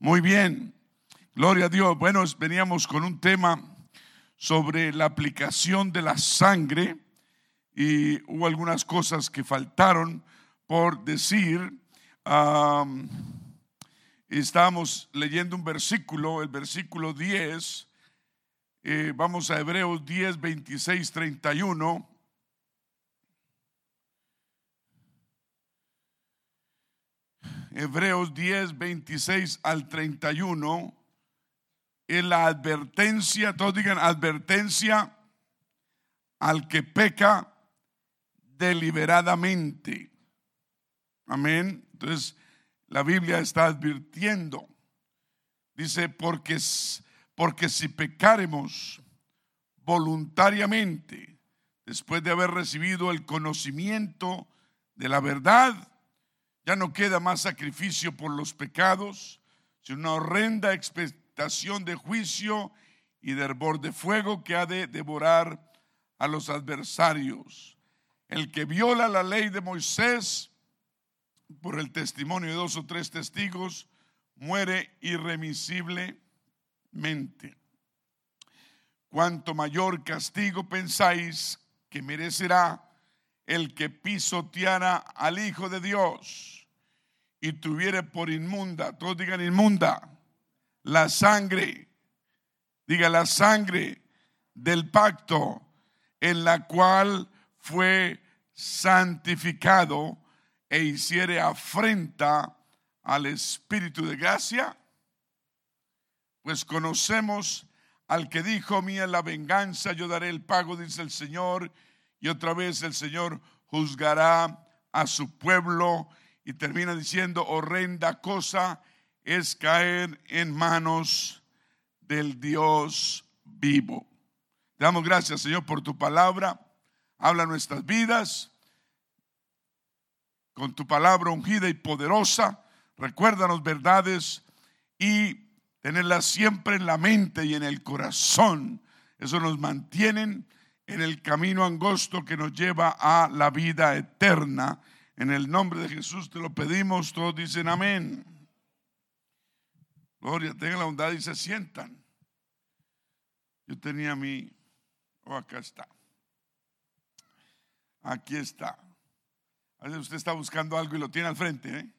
Muy bien, gloria a Dios. Bueno, veníamos con un tema sobre la aplicación de la sangre y hubo algunas cosas que faltaron por decir. estábamos leyendo un versículo, el versículo 10. Eh, vamos a Hebreos 10, 26, 31. Hebreos 10, 26 al 31, en la advertencia, todos digan advertencia al que peca deliberadamente. Amén. Entonces, la Biblia está advirtiendo. Dice, porque, porque si pecaremos voluntariamente, después de haber recibido el conocimiento de la verdad, ya no queda más sacrificio por los pecados, sino una horrenda expectación de juicio y de hervor de fuego que ha de devorar a los adversarios. El que viola la ley de Moisés por el testimonio de dos o tres testigos muere irremisiblemente. Cuanto mayor castigo pensáis que merecerá el que pisoteara al Hijo de Dios y tuviere por inmunda, todos digan inmunda, la sangre, diga la sangre del pacto en la cual fue santificado e hiciere afrenta al Espíritu de gracia, pues conocemos al que dijo, mía la venganza, yo daré el pago, dice el Señor, y otra vez el Señor juzgará a su pueblo y termina diciendo, horrenda cosa es caer en manos del Dios vivo. Te damos gracias, Señor, por tu palabra. Habla nuestras vidas con tu palabra ungida y poderosa. Recuérdanos verdades y tenerlas siempre en la mente y en el corazón. Eso nos mantiene en el camino angosto que nos lleva a la vida eterna en el nombre de Jesús te lo pedimos, todos dicen amén. Gloria, tengan la bondad y se sientan. Yo tenía mi, oh, acá está. Aquí está. A veces usted está buscando algo y lo tiene al frente, ¿eh?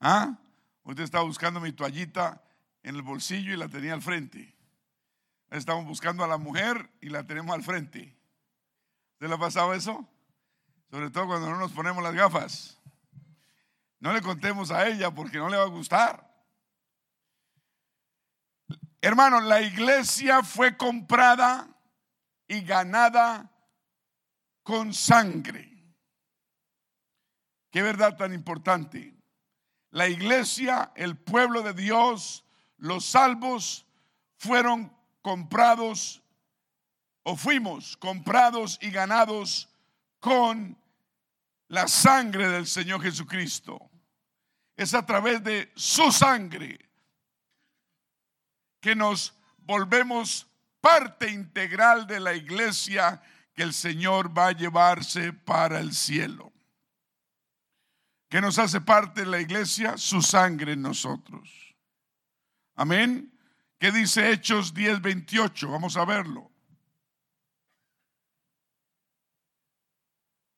¿Ah? Usted está buscando mi toallita en el bolsillo y la tenía al frente. Estamos buscando a la mujer y la tenemos al frente. ¿Se le ha pasado eso? Sobre todo cuando no nos ponemos las gafas. No le contemos a ella porque no le va a gustar. Hermano, la iglesia fue comprada y ganada con sangre. Qué verdad tan importante. La iglesia, el pueblo de Dios, los salvos fueron comprados o fuimos comprados y ganados con la sangre del Señor Jesucristo. Es a través de su sangre que nos volvemos parte integral de la iglesia que el Señor va a llevarse para el cielo. ¿Qué nos hace parte de la iglesia? Su sangre en nosotros. Amén. ¿Qué dice Hechos 10:28? Vamos a verlo.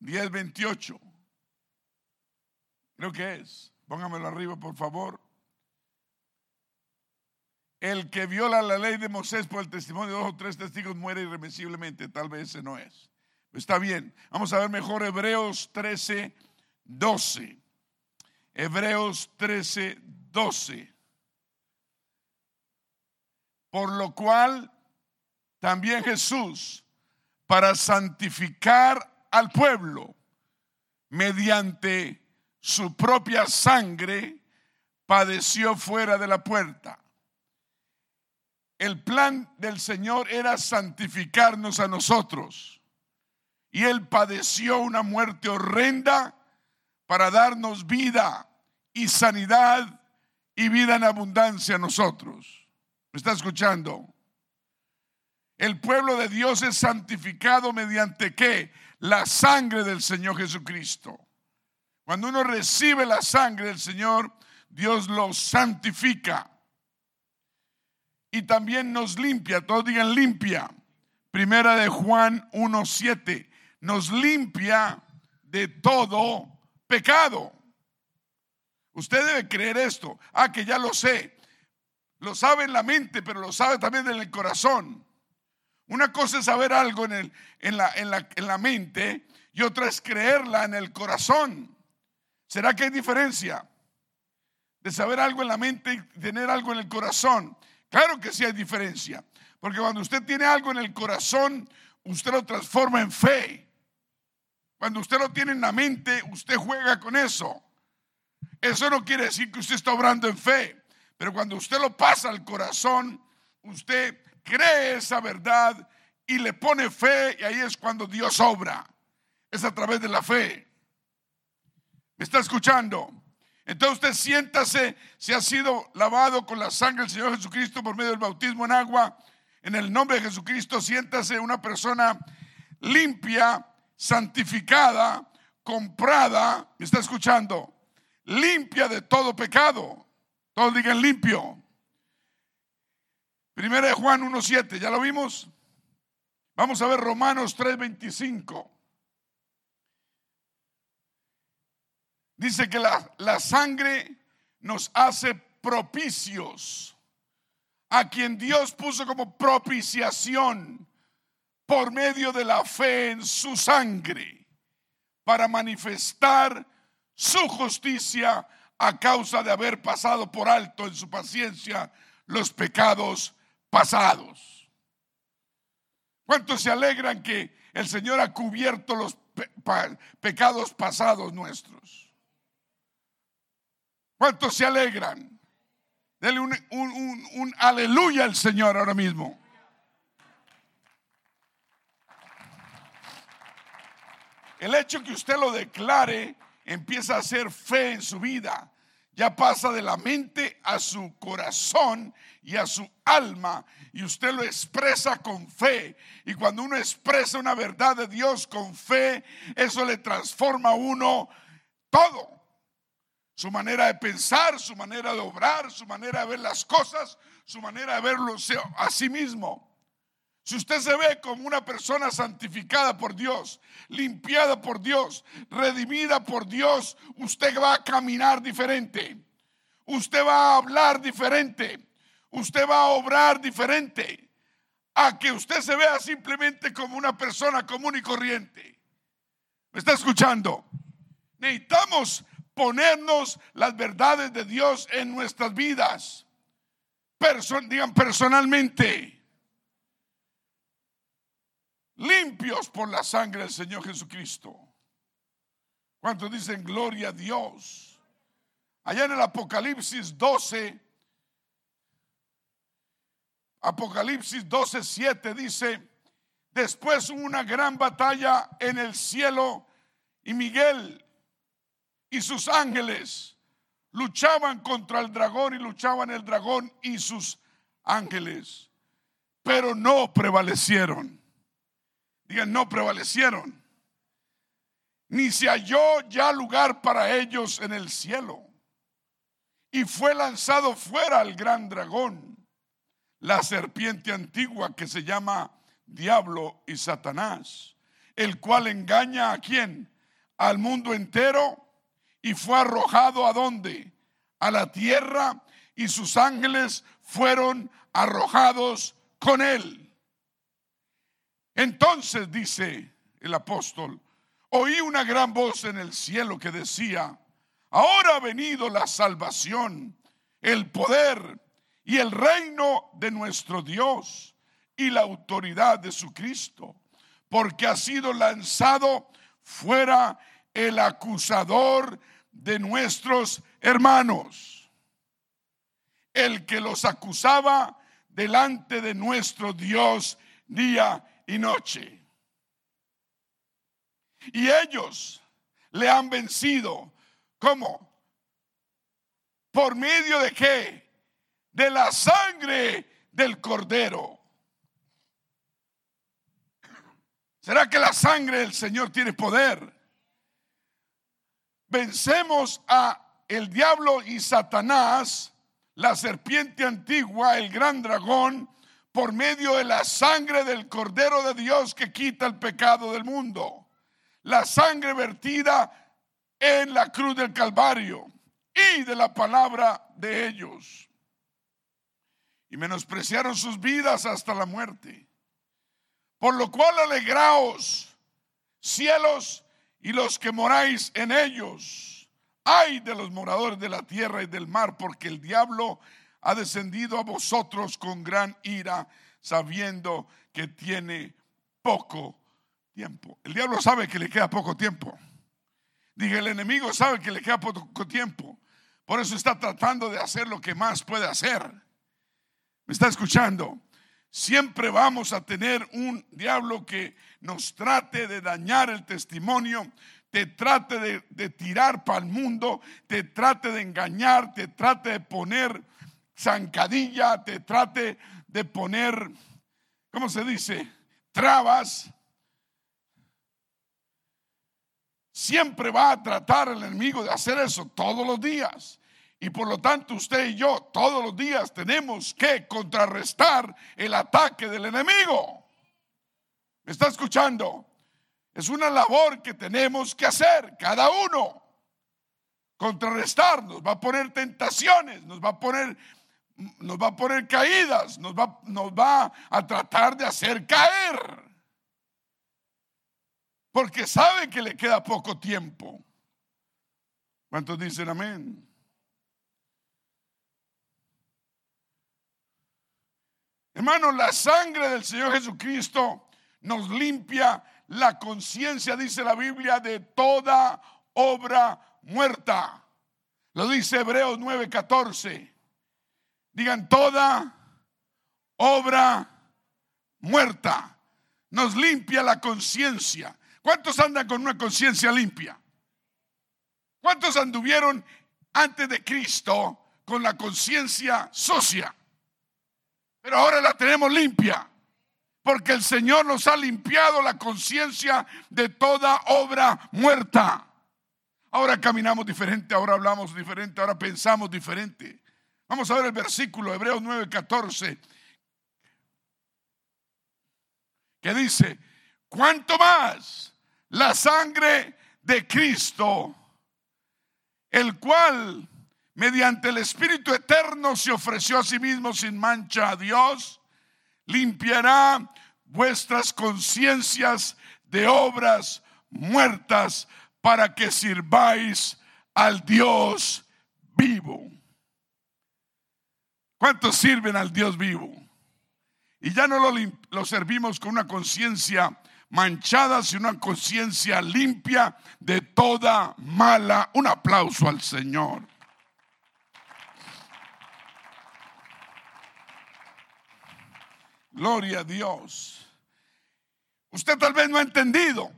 10:28. Creo que es. Póngamelo arriba, por favor. El que viola la ley de Moisés por el testimonio de dos o tres testigos muere irremisiblemente. Tal vez ese no es. Está bien. Vamos a ver mejor Hebreos 13, 12. Hebreos 13, 12. Por lo cual también Jesús, para santificar al pueblo mediante su propia sangre padeció fuera de la puerta. El plan del Señor era santificarnos a nosotros. Y Él padeció una muerte horrenda para darnos vida y sanidad y vida en abundancia a nosotros. ¿Me está escuchando? El pueblo de Dios es santificado mediante qué? la sangre del Señor Jesucristo. Cuando uno recibe la sangre del Señor, Dios lo santifica. Y también nos limpia, todos digan limpia. Primera de Juan 1.7, nos limpia de todo pecado. Usted debe creer esto. Ah, que ya lo sé. Lo sabe en la mente, pero lo sabe también en el corazón. Una cosa es saber algo en, el, en, la, en, la, en la mente y otra es creerla en el corazón. ¿Será que hay diferencia de saber algo en la mente y tener algo en el corazón? Claro que sí hay diferencia, porque cuando usted tiene algo en el corazón, usted lo transforma en fe. Cuando usted lo tiene en la mente, usted juega con eso. Eso no quiere decir que usted está obrando en fe, pero cuando usted lo pasa al corazón, usted cree esa verdad y le pone fe y ahí es cuando Dios obra. Es a través de la fe. ¿Me está escuchando? Entonces usted siéntase si ha sido lavado con la sangre del Señor Jesucristo por medio del bautismo en agua. En el nombre de Jesucristo, siéntase una persona limpia, santificada, comprada. ¿Me está escuchando? Limpia de todo pecado. Todos digan limpio. Primera de Juan 1.7, ¿ya lo vimos? Vamos a ver Romanos 3.25. Dice que la, la sangre nos hace propicios a quien Dios puso como propiciación por medio de la fe en su sangre para manifestar su justicia a causa de haber pasado por alto en su paciencia los pecados pasados. ¿Cuántos se alegran que el Señor ha cubierto los pecados pasados nuestros? ¿Cuántos se alegran? Denle un, un aleluya al Señor ahora mismo. El hecho que usted lo declare empieza a hacer fe en su vida ya pasa de la mente a su corazón y a su alma y usted lo expresa con fe. Y cuando uno expresa una verdad de Dios con fe, eso le transforma a uno todo. Su manera de pensar, su manera de obrar, su manera de ver las cosas, su manera de verlo a sí mismo. Si usted se ve como una persona santificada por Dios, limpiada por Dios, redimida por Dios, usted va a caminar diferente. Usted va a hablar diferente. Usted va a obrar diferente. A que usted se vea simplemente como una persona común y corriente. ¿Me está escuchando? Necesitamos ponernos las verdades de Dios en nuestras vidas. digan personalmente limpios por la sangre del Señor Jesucristo. ¿Cuántos dicen gloria a Dios? Allá en el Apocalipsis 12, Apocalipsis 12, 7 dice, después hubo una gran batalla en el cielo y Miguel y sus ángeles luchaban contra el dragón y luchaban el dragón y sus ángeles, pero no prevalecieron no prevalecieron. Ni se halló ya lugar para ellos en el cielo. Y fue lanzado fuera el gran dragón, la serpiente antigua que se llama Diablo y Satanás, el cual engaña a quién? Al mundo entero y fue arrojado a dónde? A la tierra y sus ángeles fueron arrojados con él. Entonces dice el apóstol, oí una gran voz en el cielo que decía, ahora ha venido la salvación, el poder y el reino de nuestro Dios y la autoridad de su Cristo, porque ha sido lanzado fuera el acusador de nuestros hermanos, el que los acusaba delante de nuestro Dios día y noche. Y ellos le han vencido. ¿Cómo? ¿Por medio de qué? De la sangre del cordero. ¿Será que la sangre del Señor tiene poder? Vencemos a el diablo y Satanás, la serpiente antigua, el gran dragón, por medio de la sangre del Cordero de Dios que quita el pecado del mundo. La sangre vertida en la cruz del Calvario y de la palabra de ellos. Y menospreciaron sus vidas hasta la muerte. Por lo cual alegraos, cielos y los que moráis en ellos. Ay de los moradores de la tierra y del mar, porque el diablo ha descendido a vosotros con gran ira, sabiendo que tiene poco tiempo. El diablo sabe que le queda poco tiempo. Dije, el enemigo sabe que le queda poco tiempo. Por eso está tratando de hacer lo que más puede hacer. ¿Me está escuchando? Siempre vamos a tener un diablo que nos trate de dañar el testimonio, te trate de, tirar para el mundo, te trate de engañar, te trate de poner zancadilla, te trate de poner, ¿cómo se dice? Trabas. Siempre va a tratar el enemigo de hacer eso todos los días. Y por lo tanto usted y yo todos los días tenemos que contrarrestar el ataque del enemigo. ¿Me está escuchando? Es una labor que tenemos que hacer cada uno. Contrarrestar, nos va a poner tentaciones, nos va a poner nos va a poner caídas, nos va, nos va a tratar de hacer caer. Porque sabe que le queda poco tiempo. ¿Cuántos dicen amén? Hermano, la sangre del Señor Jesucristo nos limpia la conciencia, dice la Biblia, de toda obra muerta. Lo dice Hebreos 9:14. Digan, toda obra muerta nos limpia la conciencia. ¿Cuántos andan con una conciencia limpia? ¿Cuántos anduvieron antes de Cristo con la conciencia sucia? Pero ahora la tenemos limpia. Porque el Señor nos ha limpiado la conciencia de toda obra muerta. Ahora caminamos diferente, ahora hablamos diferente, ahora pensamos diferente. Vamos a ver el versículo Hebreos 9:14 que dice, ¿cuánto más la sangre de Cristo, el cual mediante el Espíritu Eterno se ofreció a sí mismo sin mancha a Dios, limpiará vuestras conciencias de obras muertas para que sirváis al Dios vivo. ¿Cuántos sirven al Dios vivo? Y ya no lo, servimos con una conciencia manchada, sino una conciencia limpia de toda mala. Un aplauso al Señor. Gloria a Dios. Usted tal vez no ha entendido,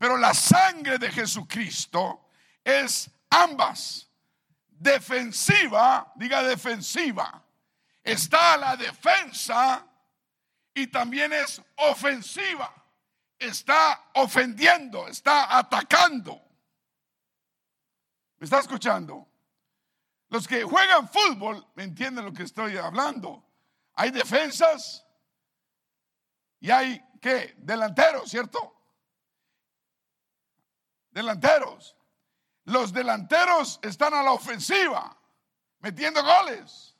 pero la sangre de Jesucristo es ambas defensiva, diga defensiva, está la defensa y también es ofensiva. Está ofendiendo, está atacando. ¿Me está escuchando? Los que juegan fútbol entienden lo que estoy hablando. Hay defensas y hay, ¿qué? Delanteros, ¿cierto? Delanteros. Los delanteros están a la ofensiva, metiendo goles.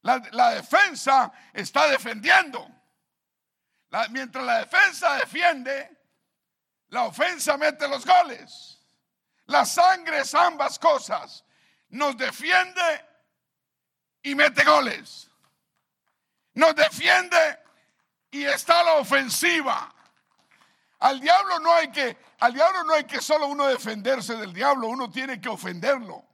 La, defensa está defendiendo. mientras la defensa defiende, la ofensa mete los goles. La sangre es ambas cosas. Nos defiende y mete goles. Nos defiende y está la ofensiva. Al diablo no hay que, al diablo no hay que solo uno defenderse del diablo, uno tiene que ofenderlo.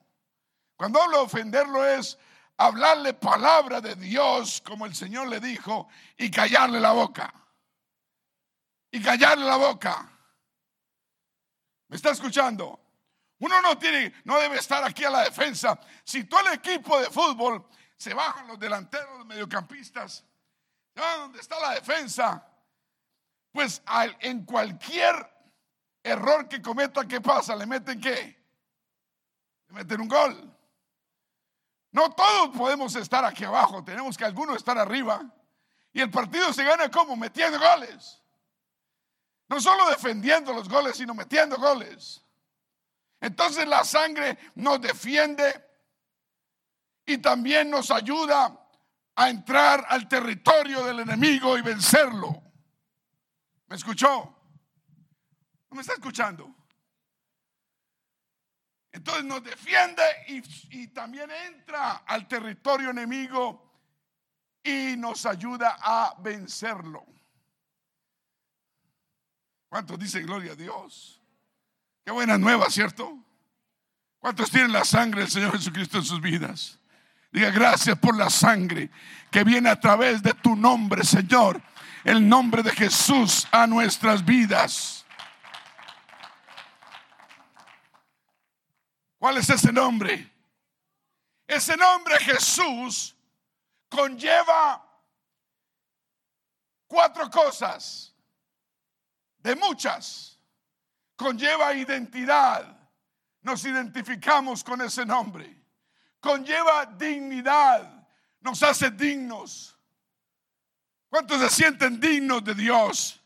Cuando hablo de ofenderlo es hablarle palabra de Dios, como el Señor le dijo, y callarle la boca. Y callarle la boca. ¿Me está escuchando? Uno no tiene, no debe estar aquí a la defensa. Si todo el equipo de fútbol se bajan los delanteros, los mediocampistas, ya donde está la defensa, pues en cualquier error que cometa, ¿qué pasa? ¿Le meten qué? de meter un gol. No todos podemos estar aquí abajo, tenemos que algunos estar arriba. Y el partido se gana como metiendo goles. No solo defendiendo los goles, sino metiendo goles. Entonces la sangre nos defiende y también nos ayuda a entrar al territorio del enemigo y vencerlo. ¿Me escuchó? ¿No me está escuchando? Entonces nos defiende y, también entra al territorio enemigo y nos ayuda a vencerlo. ¿Cuántos dicen gloria a Dios? Qué buena nueva, ¿cierto? ¿Cuántos tienen la sangre del Señor Jesucristo en sus vidas? Diga gracias por la sangre que viene a través de tu nombre, Señor. El nombre de Jesús a nuestras vidas. ¿Cuál es ese nombre? Ese nombre Jesús conlleva cuatro cosas, de muchas. Conlleva identidad. Nos identificamos con ese nombre. Conlleva dignidad. Nos hace dignos. ¿Cuántos se sienten dignos de Dios?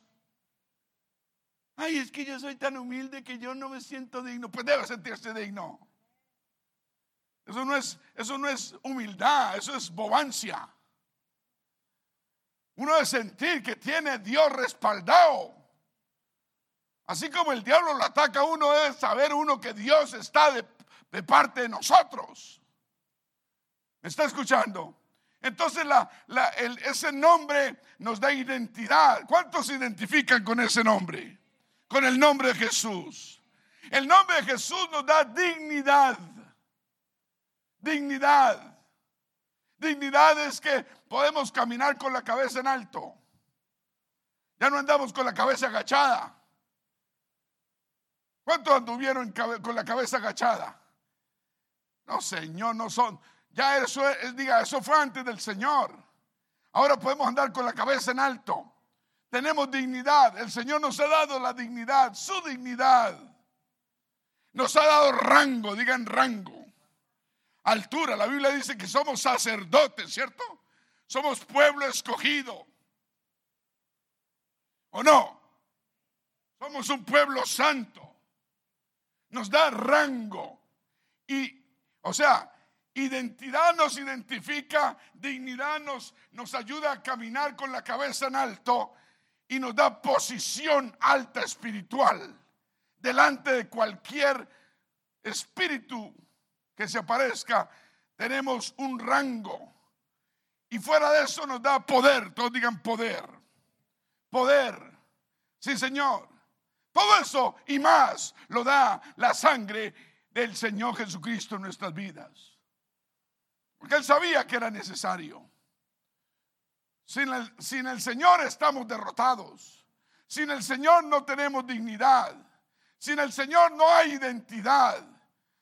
Ay, es que yo soy tan humilde que yo no me siento digno. Pues debe sentirse digno. Eso no es, eso no es humildad, eso es bobancia. Uno debe sentir que tiene Dios respaldado. Así como el diablo lo ataca, uno debe saber uno que Dios está de, de parte de nosotros. ¿Me está escuchando? Entonces la, ese nombre nos da identidad. ¿Cuántos se identifican con ese nombre? Con el nombre de Jesús. El nombre de Jesús nos da dignidad. Dignidad. Dignidad es que podemos caminar con la cabeza en alto. Ya no andamos con la cabeza agachada. ¿Cuántos anduvieron con la cabeza agachada? No, Señor, no son. Ya eso es, diga, eso fue antes del Señor. Ahora podemos andar con la cabeza en alto. Tenemos dignidad. El Señor nos ha dado la dignidad, su dignidad. Nos ha dado rango, digan rango altura. La Biblia dice que somos sacerdotes, ¿cierto? Somos pueblo escogido. ¿O no? Somos un pueblo santo. Nos da rango. Y, o sea, identidad nos identifica, dignidad nos, nos ayuda a caminar con la cabeza en alto y nos da posición alta espiritual delante de cualquier espíritu que se aparezca, tenemos un rango. Y fuera de eso nos da poder, todos digan poder. Poder. Sí, Señor. Todo eso y más lo da la sangre del Señor Jesucristo en nuestras vidas. Porque Él sabía que era necesario. Sin el, sin el Señor estamos derrotados. Sin el Señor no tenemos dignidad. Sin el Señor no hay identidad.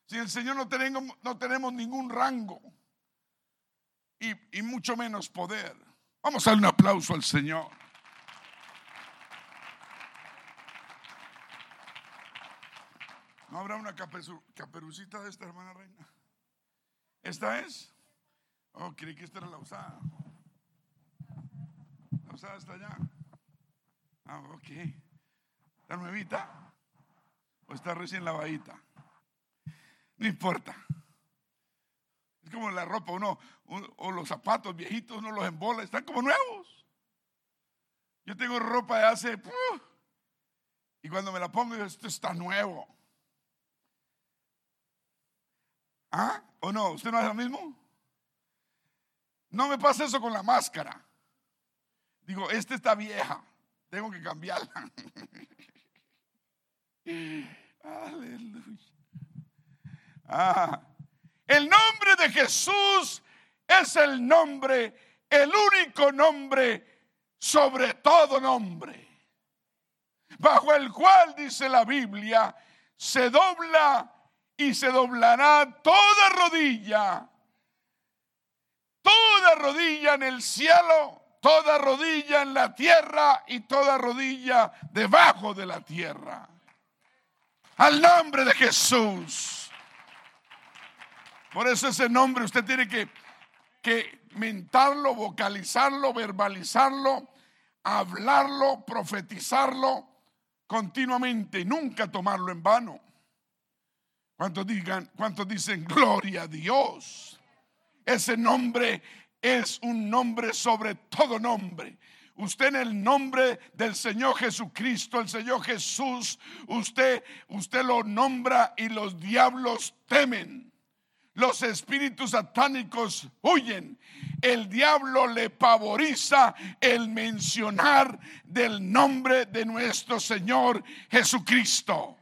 Si el Señor no tenemos, no tenemos ningún rango y, y mucho menos poder. Vamos a darle un aplauso al Señor. ¿No habrá una caperucita de esta hermana reina? ¿Esta es? Oh, creí que esta era la usada. La usada está allá. Ah, ok. ¿Está nuevita? ¿O está recién lavadita? No importa. Es como la ropa, uno, o los zapatos viejitos, uno los embola, están como nuevos. Yo tengo ropa de hace, y cuando me la pongo, esto está nuevo. ¿Ah? ¿O no? ¿Usted no hace lo mismo? No me pasa eso con la máscara. Digo, esta está vieja, tengo que cambiarla. Aleluya. Ah, el nombre de Jesús es el nombre, el único nombre sobre todo nombre, bajo el cual dice la Biblia, se dobla y se doblará toda rodilla, toda rodilla en el cielo, toda rodilla en la tierra y toda rodilla debajo de la tierra. Al nombre de Jesús. Por eso ese nombre usted tiene que, que mentarlo, vocalizarlo, verbalizarlo, hablarlo, profetizarlo continuamente, nunca tomarlo en vano. ¿Cuántos, digan, ¿Cuántos dicen gloria a Dios? Ese nombre es un nombre sobre todo nombre. Usted en el nombre del Señor Jesucristo, el Señor Jesús, usted, usted lo nombra y los diablos temen. Los espíritus satánicos huyen. El diablo le pavoriza el mencionar del nombre de nuestro Señor Jesucristo.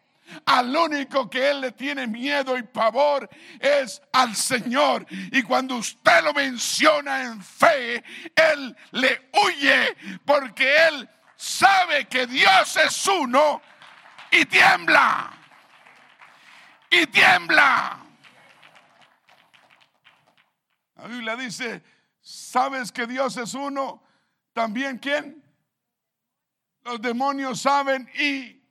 Al único que él le tiene miedo y pavor es al Señor. Y cuando usted lo menciona en fe, él le huye porque él sabe que Dios es uno y tiembla. Y tiembla. La Biblia dice, ¿sabes que Dios es uno? También quién? Los demonios saben y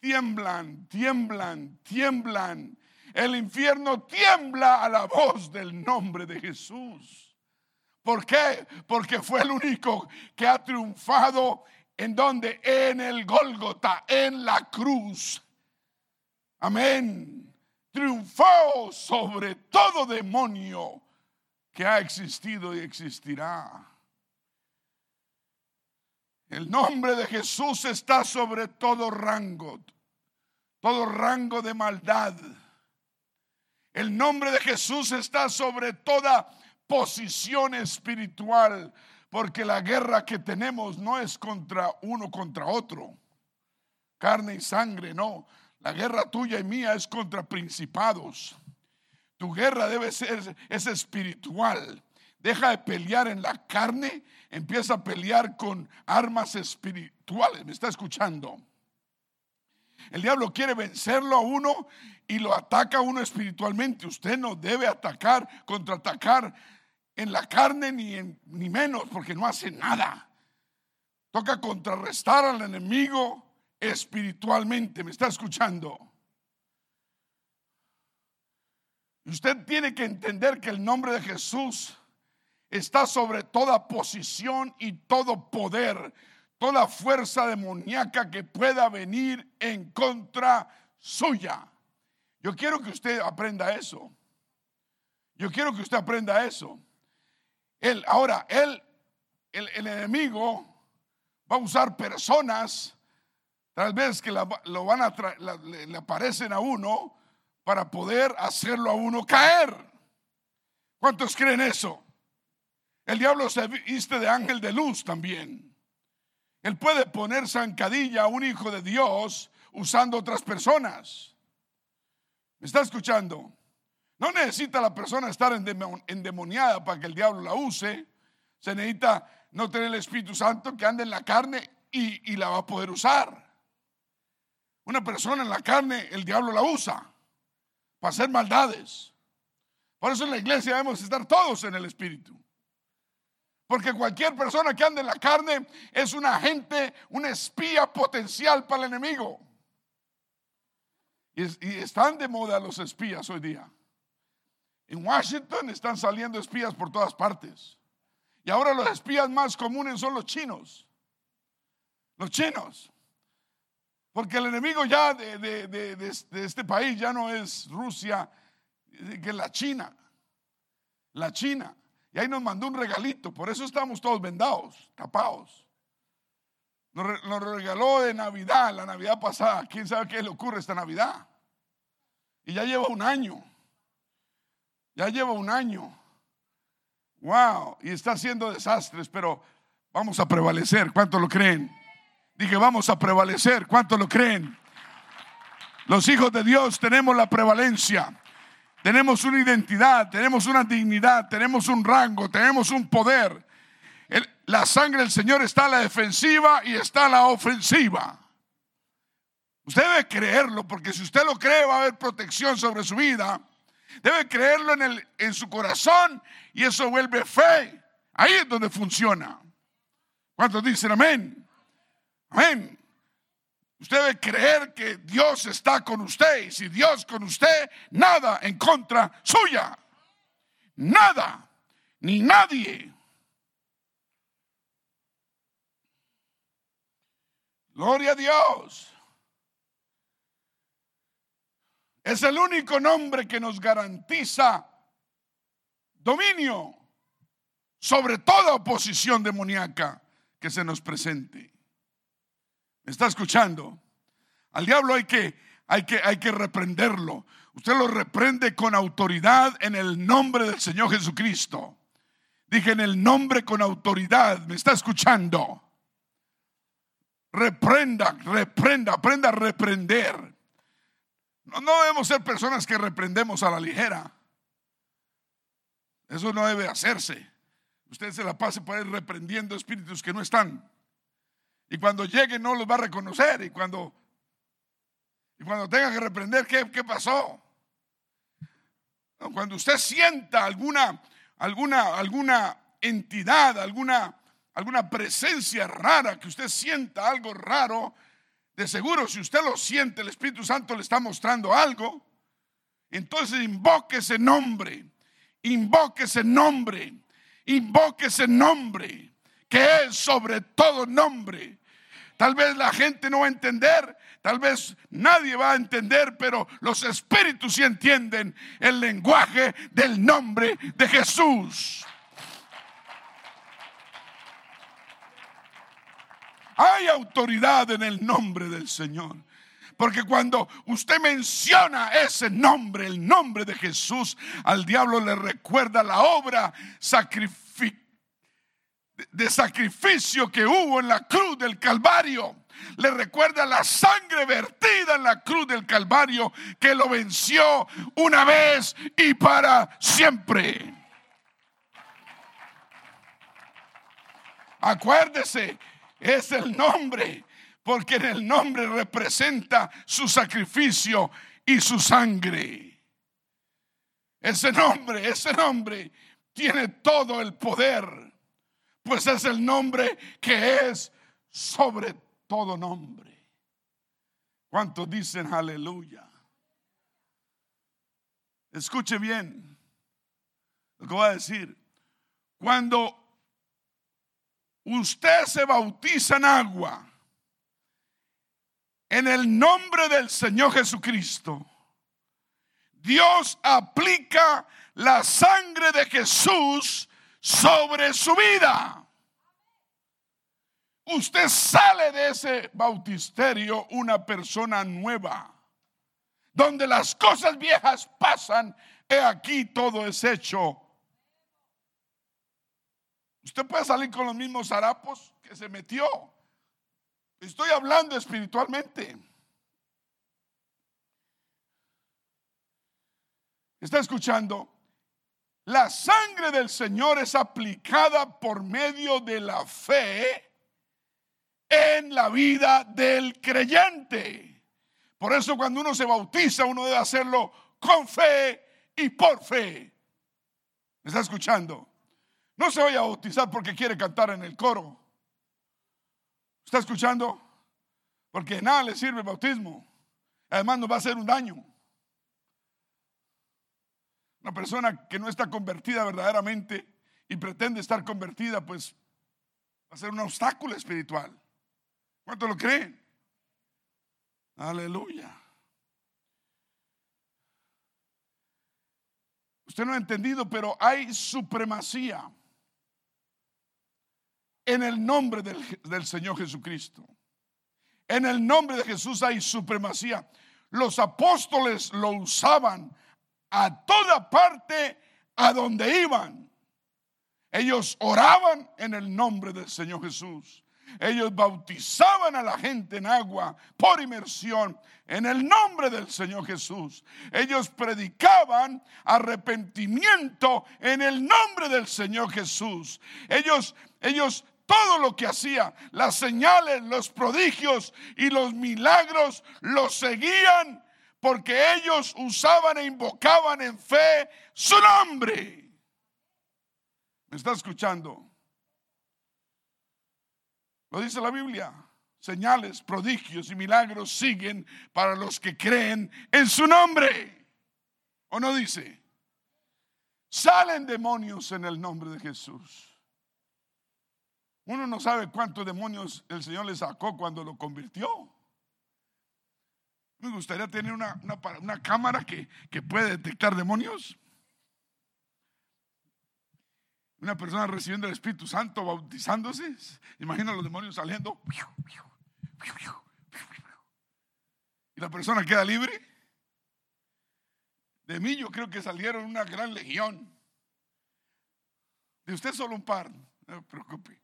tiemblan, tiemblan, tiemblan. El infierno tiembla a la voz del nombre de Jesús. ¿Por qué? Porque fue el único que ha triunfado en donde? En el Gólgota, en la cruz. Amén. Triunfó sobre todo demonio que ha existido y existirá. El nombre de Jesús está sobre todo rango, todo rango de maldad. El nombre de Jesús está sobre toda posición espiritual, porque la guerra que tenemos no es contra uno contra otro, carne y sangre, no. La guerra tuya y mía es contra principados. Tu guerra debe ser, es espiritual. Deja de pelear en la carne, empieza a pelear con armas espirituales. ¿Me está escuchando? El diablo quiere vencerlo a uno y lo ataca a uno espiritualmente. Usted no debe atacar, contraatacar en la carne ni, ni menos porque no hace nada. Toca contrarrestar al enemigo espiritualmente. ¿Me está escuchando? Usted tiene que entender que el nombre de Jesús está sobre toda posición y todo poder, toda fuerza demoníaca que pueda venir en contra suya. Yo quiero que usted aprenda eso. Yo quiero que usted aprenda eso. Él, ahora, él, el, enemigo va a usar personas, tal vez que lo van a le aparecen a uno para poder hacerlo a uno caer. ¿Cuántos creen eso? El diablo se viste de ángel de luz también. Él puede poner zancadilla a un hijo de Dios usando otras personas. ¿Me está escuchando? No necesita la persona estar endemoniada para que el diablo la use. Se necesita no tener el Espíritu Santo que ande en la carne y, y la va a poder usar. Una persona en la carne, el diablo la usa para hacer maldades. Por eso en la iglesia debemos estar todos en el Espíritu. Porque cualquier persona que ande en la carne es un agente, un espía potencial para el enemigo. Y, están de moda los espías hoy día. En Washington están saliendo espías por todas partes. Y ahora los espías más comunes son los chinos. Los chinos. Porque el enemigo ya de, de, este país ya no es Rusia, que es la China. La China. Y ahí nos mandó un regalito, por eso estamos todos vendados, tapados. Nos, regaló de Navidad, la Navidad pasada. ¿Quién sabe qué le ocurre esta Navidad? Y ya lleva un año. Ya lleva un año. Wow, y está haciendo desastres, pero vamos a prevalecer. ¿Cuánto lo creen? Dije, vamos a prevalecer. ¿Cuánto lo creen? Los hijos de Dios tenemos la prevalencia. Tenemos una identidad, tenemos una dignidad, tenemos un rango, tenemos un poder. la sangre del Señor está a la defensiva y está a la ofensiva. Usted debe creerlo, porque si usted lo cree va a haber protección sobre su vida. Debe creerlo en, el, en su corazón y eso vuelve fe. Ahí es donde funciona. ¿Cuántos dicen amén? Amén. Usted debe creer que Dios está con usted y si Dios con usted, nada en contra suya. Nada, ni nadie. Gloria a Dios. Es el único nombre que nos garantiza dominio sobre toda oposición demoníaca que se nos presente. ¿Me está escuchando? Al diablo hay que, hay que, hay que reprenderlo. Usted lo reprende con autoridad en el nombre del Señor Jesucristo. Dije en el nombre con autoridad. ¿Me está escuchando? Reprenda, reprenda, aprenda a reprender. No, no debemos ser personas que reprendemos a la ligera. Eso no debe hacerse. Usted se la pase por ahí reprendiendo espíritus que no están. Y cuando llegue no los va a reconocer. Y cuando, y cuando tenga que reprender, ¿qué, qué pasó? Cuando usted sienta alguna, alguna, alguna entidad, alguna, alguna presencia rara, que usted sienta algo raro, de seguro si usted lo siente, el Espíritu Santo le está mostrando algo. Entonces invoque ese nombre, invoque ese nombre, invoque ese nombre, que es sobre todo nombre. Tal vez la gente no va a entender, tal vez nadie va a entender, pero los espíritus sí entienden el lenguaje del nombre de Jesús. Hay autoridad en el nombre del Señor. Porque cuando usted menciona ese nombre, el nombre de Jesús, al diablo le recuerda la obra sacrificada de sacrificio que hubo en la cruz del Calvario. Le recuerda la sangre vertida en la cruz del Calvario que lo venció una vez y para siempre. Acuérdese, es el nombre, porque en el nombre representa su sacrificio y su sangre. Ese nombre, ese nombre tiene todo el poder pues es el nombre que es sobre todo nombre. ¿Cuántos dicen aleluya? Escuche bien lo que voy a decir. Cuando usted se bautiza en agua, en el nombre del Señor Jesucristo, Dios aplica la sangre de Jesús sobre su vida. Usted sale de ese bautisterio una persona nueva, donde las cosas viejas pasan, he aquí todo es hecho. Usted puede salir con los mismos harapos que se metió. Estoy hablando espiritualmente. ¿Está escuchando? La sangre del Señor es aplicada por medio de la fe en la vida del creyente. Por eso cuando uno se bautiza, uno debe hacerlo con fe y por fe. ¿Me está escuchando? No se vaya a bautizar porque quiere cantar en el coro. ¿Está escuchando? Porque nada le sirve el bautismo. Además nos va a hacer un daño. Una persona que no está convertida verdaderamente y pretende estar convertida, pues va a ser un obstáculo espiritual. ¿Cuánto lo creen? Aleluya. Usted no ha entendido, pero hay supremacía en el nombre del, del, Señor Jesucristo. En el nombre de Jesús hay supremacía. Los apóstoles lo usaban a toda parte a donde iban. Ellos oraban en el nombre del Señor Jesús. Ellos bautizaban a la gente en agua por inmersión en el nombre del Señor Jesús. Ellos predicaban arrepentimiento en el nombre del Señor Jesús. Ellos, ellos todo lo que hacía, las señales, los prodigios y los milagros los seguían porque ellos usaban e invocaban en fe su nombre. ¿Me está escuchando? Lo dice la Biblia. señales, prodigios y milagros siguen para los que creen en su nombre. ¿O no dice? Salen demonios en el nombre de Jesús. Uno no sabe cuántos demonios el Señor le sacó cuando lo convirtió. Me gustaría tener una, una, cámara que, que puede detectar demonios. Una persona recibiendo el Espíritu Santo, bautizándose. Imagina los demonios saliendo. Y la persona queda libre. De mí yo creo que salieron una gran legión. De usted solo un par, no se preocupe.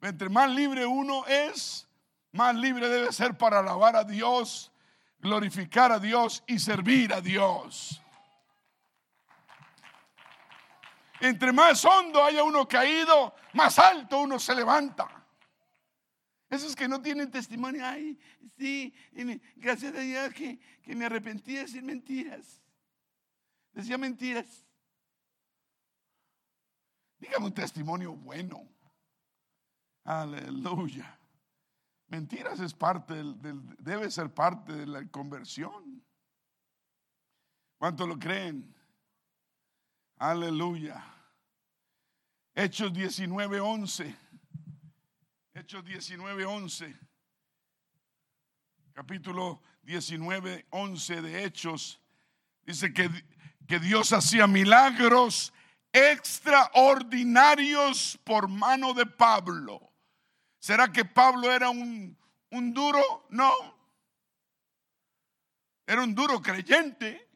Entre más libre uno es, más libre debe ser para alabar a Dios, glorificar a Dios y servir a Dios. Entre más hondo haya uno caído, más alto uno se levanta. Esos que no tienen testimonio, ay, sí, gracias a Dios que, que me arrepentí de decir mentiras. Decía mentiras. Dígame un testimonio bueno. Aleluya. Mentiras es parte del, debe ser parte de la conversión. ¿Cuánto lo creen? Aleluya. Hechos 19, 11. Hechos 19, 11. Capítulo 19, 11 de Hechos. Dice que, que Dios hacía milagros extraordinarios por mano de Pablo. ¿Será que Pablo era un, un duro? No. Era un duro creyente,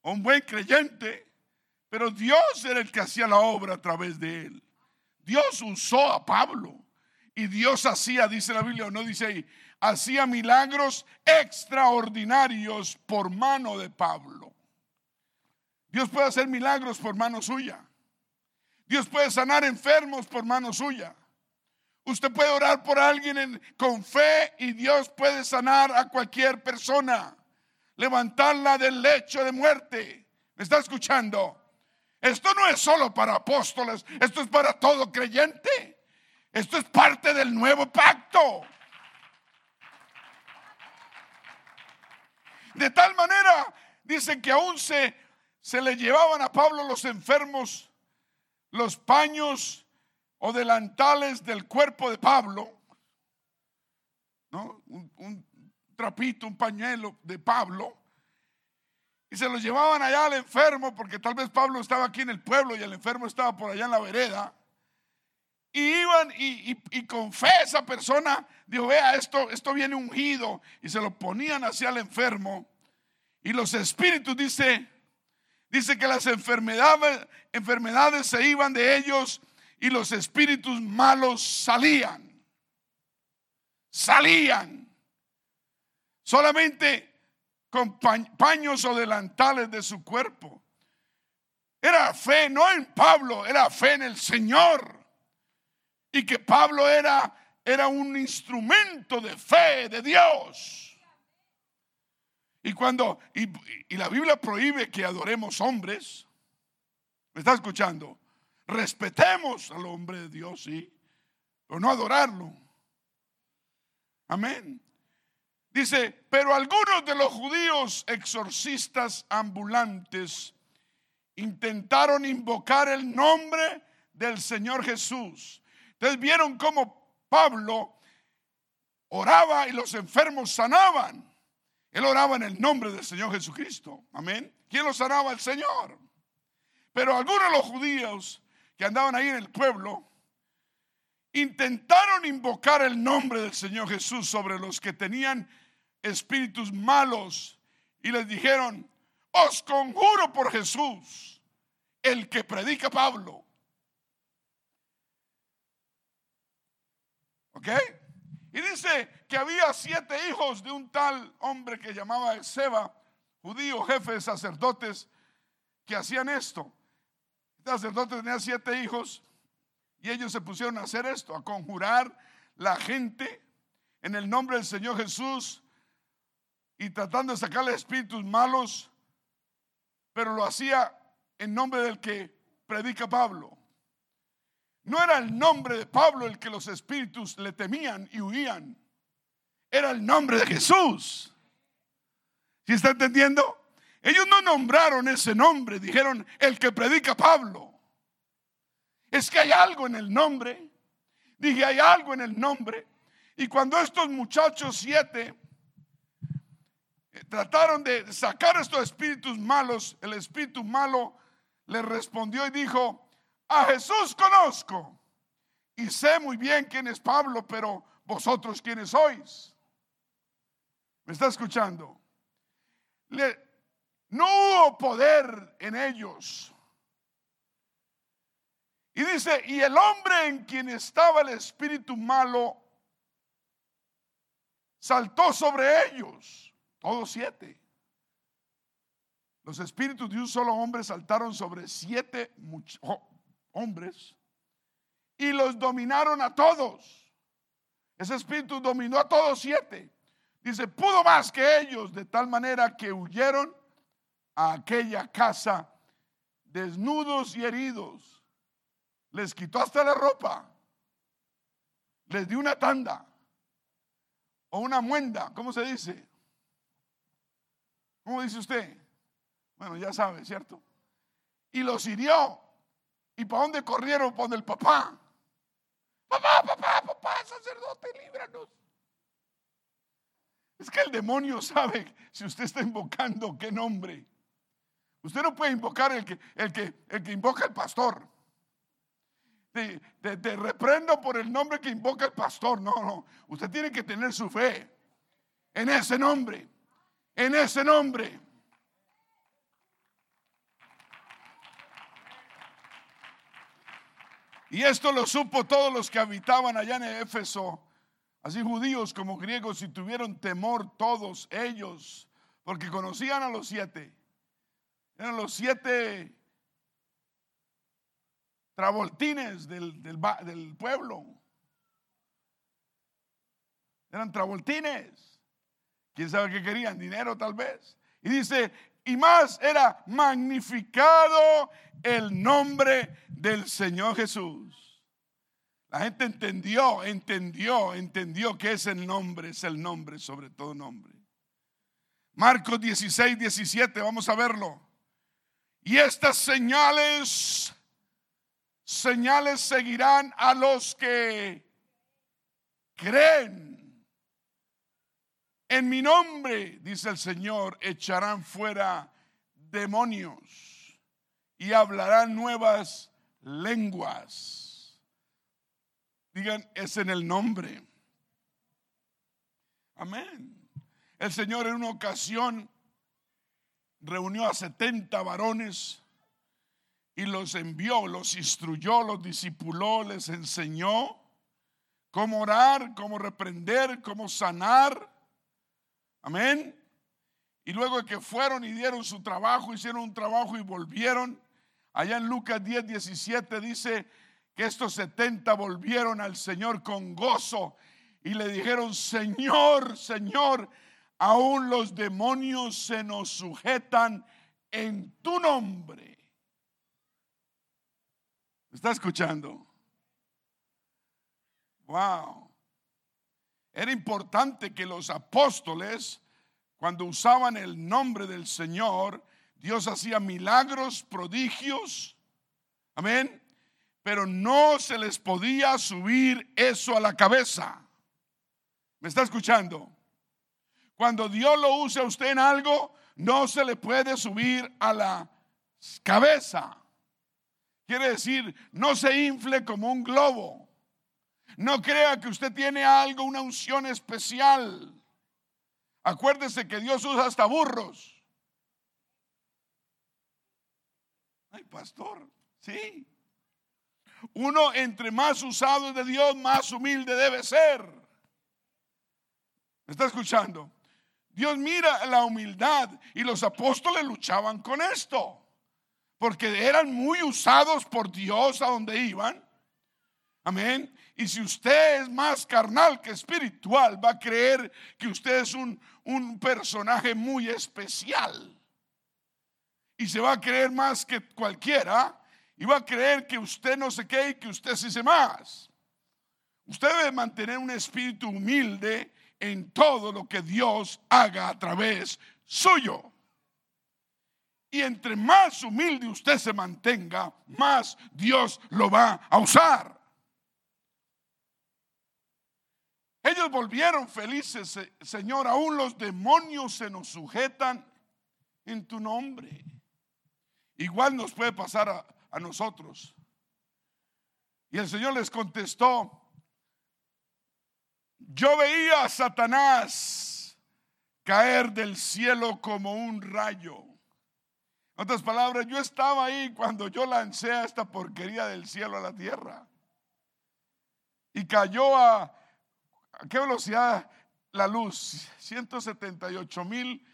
un buen creyente, pero Dios era el que hacía la obra a través de él. Dios usó a Pablo y Dios hacía, dice la Biblia, no dice ahí, hacía milagros extraordinarios por mano de Pablo. Dios puede hacer milagros por mano suya. Dios puede sanar enfermos por mano suya. Usted puede orar por alguien con fe y Dios puede sanar a cualquier persona, levantarla del lecho de muerte. ¿Me está escuchando? Esto no es solo para apóstoles, esto es para todo creyente. Esto es parte del nuevo pacto. De tal manera, dicen que aún se, se le llevaban a Pablo los enfermos, los paños o delantales del cuerpo de Pablo, ¿no? Un, trapito, un pañuelo de Pablo, y se los llevaban allá al enfermo, porque tal vez Pablo estaba aquí en el pueblo y el enfermo estaba por allá en la vereda. Y iban y, y, con fe esa persona dijo, vea, esto, esto viene ungido. Y se lo ponían hacia el enfermo. Y los espíritus, dice, dice que las enfermedades, enfermedades se iban de ellos y los espíritus malos salían. Salían. Solamente con paños o delantales de su cuerpo. Era fe, no en Pablo, era fe en el Señor. Y que Pablo era, era un instrumento de fe de Dios. Y cuando, y, y la Biblia prohíbe que adoremos hombres, ¿me está escuchando? Respetemos al hombre de Dios, sí, pero no adorarlo. Amén. Dice, pero algunos de los judíos exorcistas ambulantes intentaron invocar el nombre del Señor Jesús. Entonces vieron cómo Pablo oraba y los enfermos sanaban. Él oraba en el nombre del Señor Jesucristo. Amén. ¿Quién lo sanaba? El Señor. Pero algunos de los judíos que andaban ahí en el pueblo, intentaron invocar el nombre del Señor Jesús sobre los que tenían espíritus malos y les dijeron, os conjuro por Jesús, el que predica Pablo. ¿Ok? Y dice que había siete hijos de un tal hombre que llamaba Seba, judío, jefe de sacerdotes, que hacían esto. El sacerdote tenía siete hijos y ellos se pusieron a hacer esto, a conjurar la gente en el nombre del Señor Jesús y tratando de sacarle espíritus malos, pero lo hacía en nombre del que predica Pablo. no era el nombre de Pablo el que los espíritus le temían y huían. Era el nombre de Jesús. ¿Sí está entendiendo? Ellos no nombraron ese nombre, dijeron el que predica Pablo. Es que hay algo en el nombre. Dije, hay algo en el nombre. Y cuando estos muchachos siete eh, trataron de sacar estos espíritus malos, el espíritu malo le respondió y dijo, a Jesús conozco y sé muy bien quién es Pablo, pero vosotros quiénes sois. ¿Me está escuchando? No hubo poder en ellos. Y dice, y el hombre en quien estaba el espíritu malo saltó sobre ellos, todos siete. Los espíritus de un solo hombre saltaron sobre siete hombres y los dominaron a todos. Ese espíritu dominó a todos siete. Dice, pudo más que ellos, de tal manera que huyeron a aquella casa desnudos y heridos. Les quitó hasta la ropa. Les dio una tanda o una muenda, ¿cómo se dice? ¿Cómo dice usted? Bueno, ya sabe, ¿cierto? Y los hirió. ¿Y para dónde corrieron? Por el papá. Papá, papá, papá, sacerdote, líbranos. Es que el demonio sabe si usted está invocando qué nombre. Usted no puede invocar el que, el que, el que invoca el pastor. Te, te, reprendo por el nombre que invoca el pastor. No, no. Usted tiene que tener su fe en ese nombre. En ese nombre. Y esto lo supo todos los que habitaban allá en Éfeso Así judíos como griegos y tuvieron temor todos ellos, porque conocían a los siete. Eran los siete travoltines del, del pueblo. Eran travoltines. ¿Quién sabe qué querían? Dinero tal vez. Y dice, y más era magnificado el nombre del Señor Jesús. La gente entendió, entendió, entendió que es el nombre, es el nombre sobre todo nombre. Marcos 16, 17, vamos a verlo. Y estas señales, señales seguirán a los que creen. En mi nombre, dice el Señor, echarán fuera demonios y hablarán nuevas lenguas. Digan, es en el nombre. Amén. El Señor en una ocasión reunió a 70 varones y los envió, los instruyó, los discipuló, les enseñó cómo orar, cómo reprender, cómo sanar. Amén. Y luego de que fueron y dieron su trabajo, hicieron un trabajo y volvieron, allá en Lucas 10, 17 dice, que estos 70 volvieron al Señor con gozo y le dijeron, Señor, Señor, aún los demonios se nos sujetan en tu nombre. ¿Está escuchando? Wow. Era importante que los apóstoles, cuando usaban el nombre del Señor, Dios hacía milagros, prodigios. Amén pero no se les podía subir eso a la cabeza. ¿Me está escuchando? Cuando Dios lo usa a usted en algo, no se le puede subir a la cabeza. Quiere decir, no se infle como un globo. No crea que usted tiene algo, una unción especial. Acuérdese que Dios usa hasta burros. Ay, pastor, sí. Uno entre más usado de Dios, más humilde debe ser. ¿Me está escuchando? Dios mira la humildad y los apóstoles luchaban con esto, porque eran muy usados por Dios a donde iban. Amén. Y si usted es más carnal que espiritual, va a creer que usted es un, un personaje muy especial. Y se va a creer más que cualquiera y va a creer que usted no sé qué y que usted se más. Usted debe mantener un espíritu humilde en todo lo que Dios haga a través suyo. Y entre más humilde usted se mantenga, más Dios lo va a usar. Ellos volvieron felices, Señor, aún los demonios se nos sujetan en tu nombre. Igual nos puede pasar a, a nosotros. Y el Señor les contestó, yo veía a Satanás caer del cielo como un rayo. En otras palabras, yo estaba ahí cuando yo lancé a esta porquería del cielo a la tierra. Y cayó a, ¿a qué velocidad la luz? 178 mil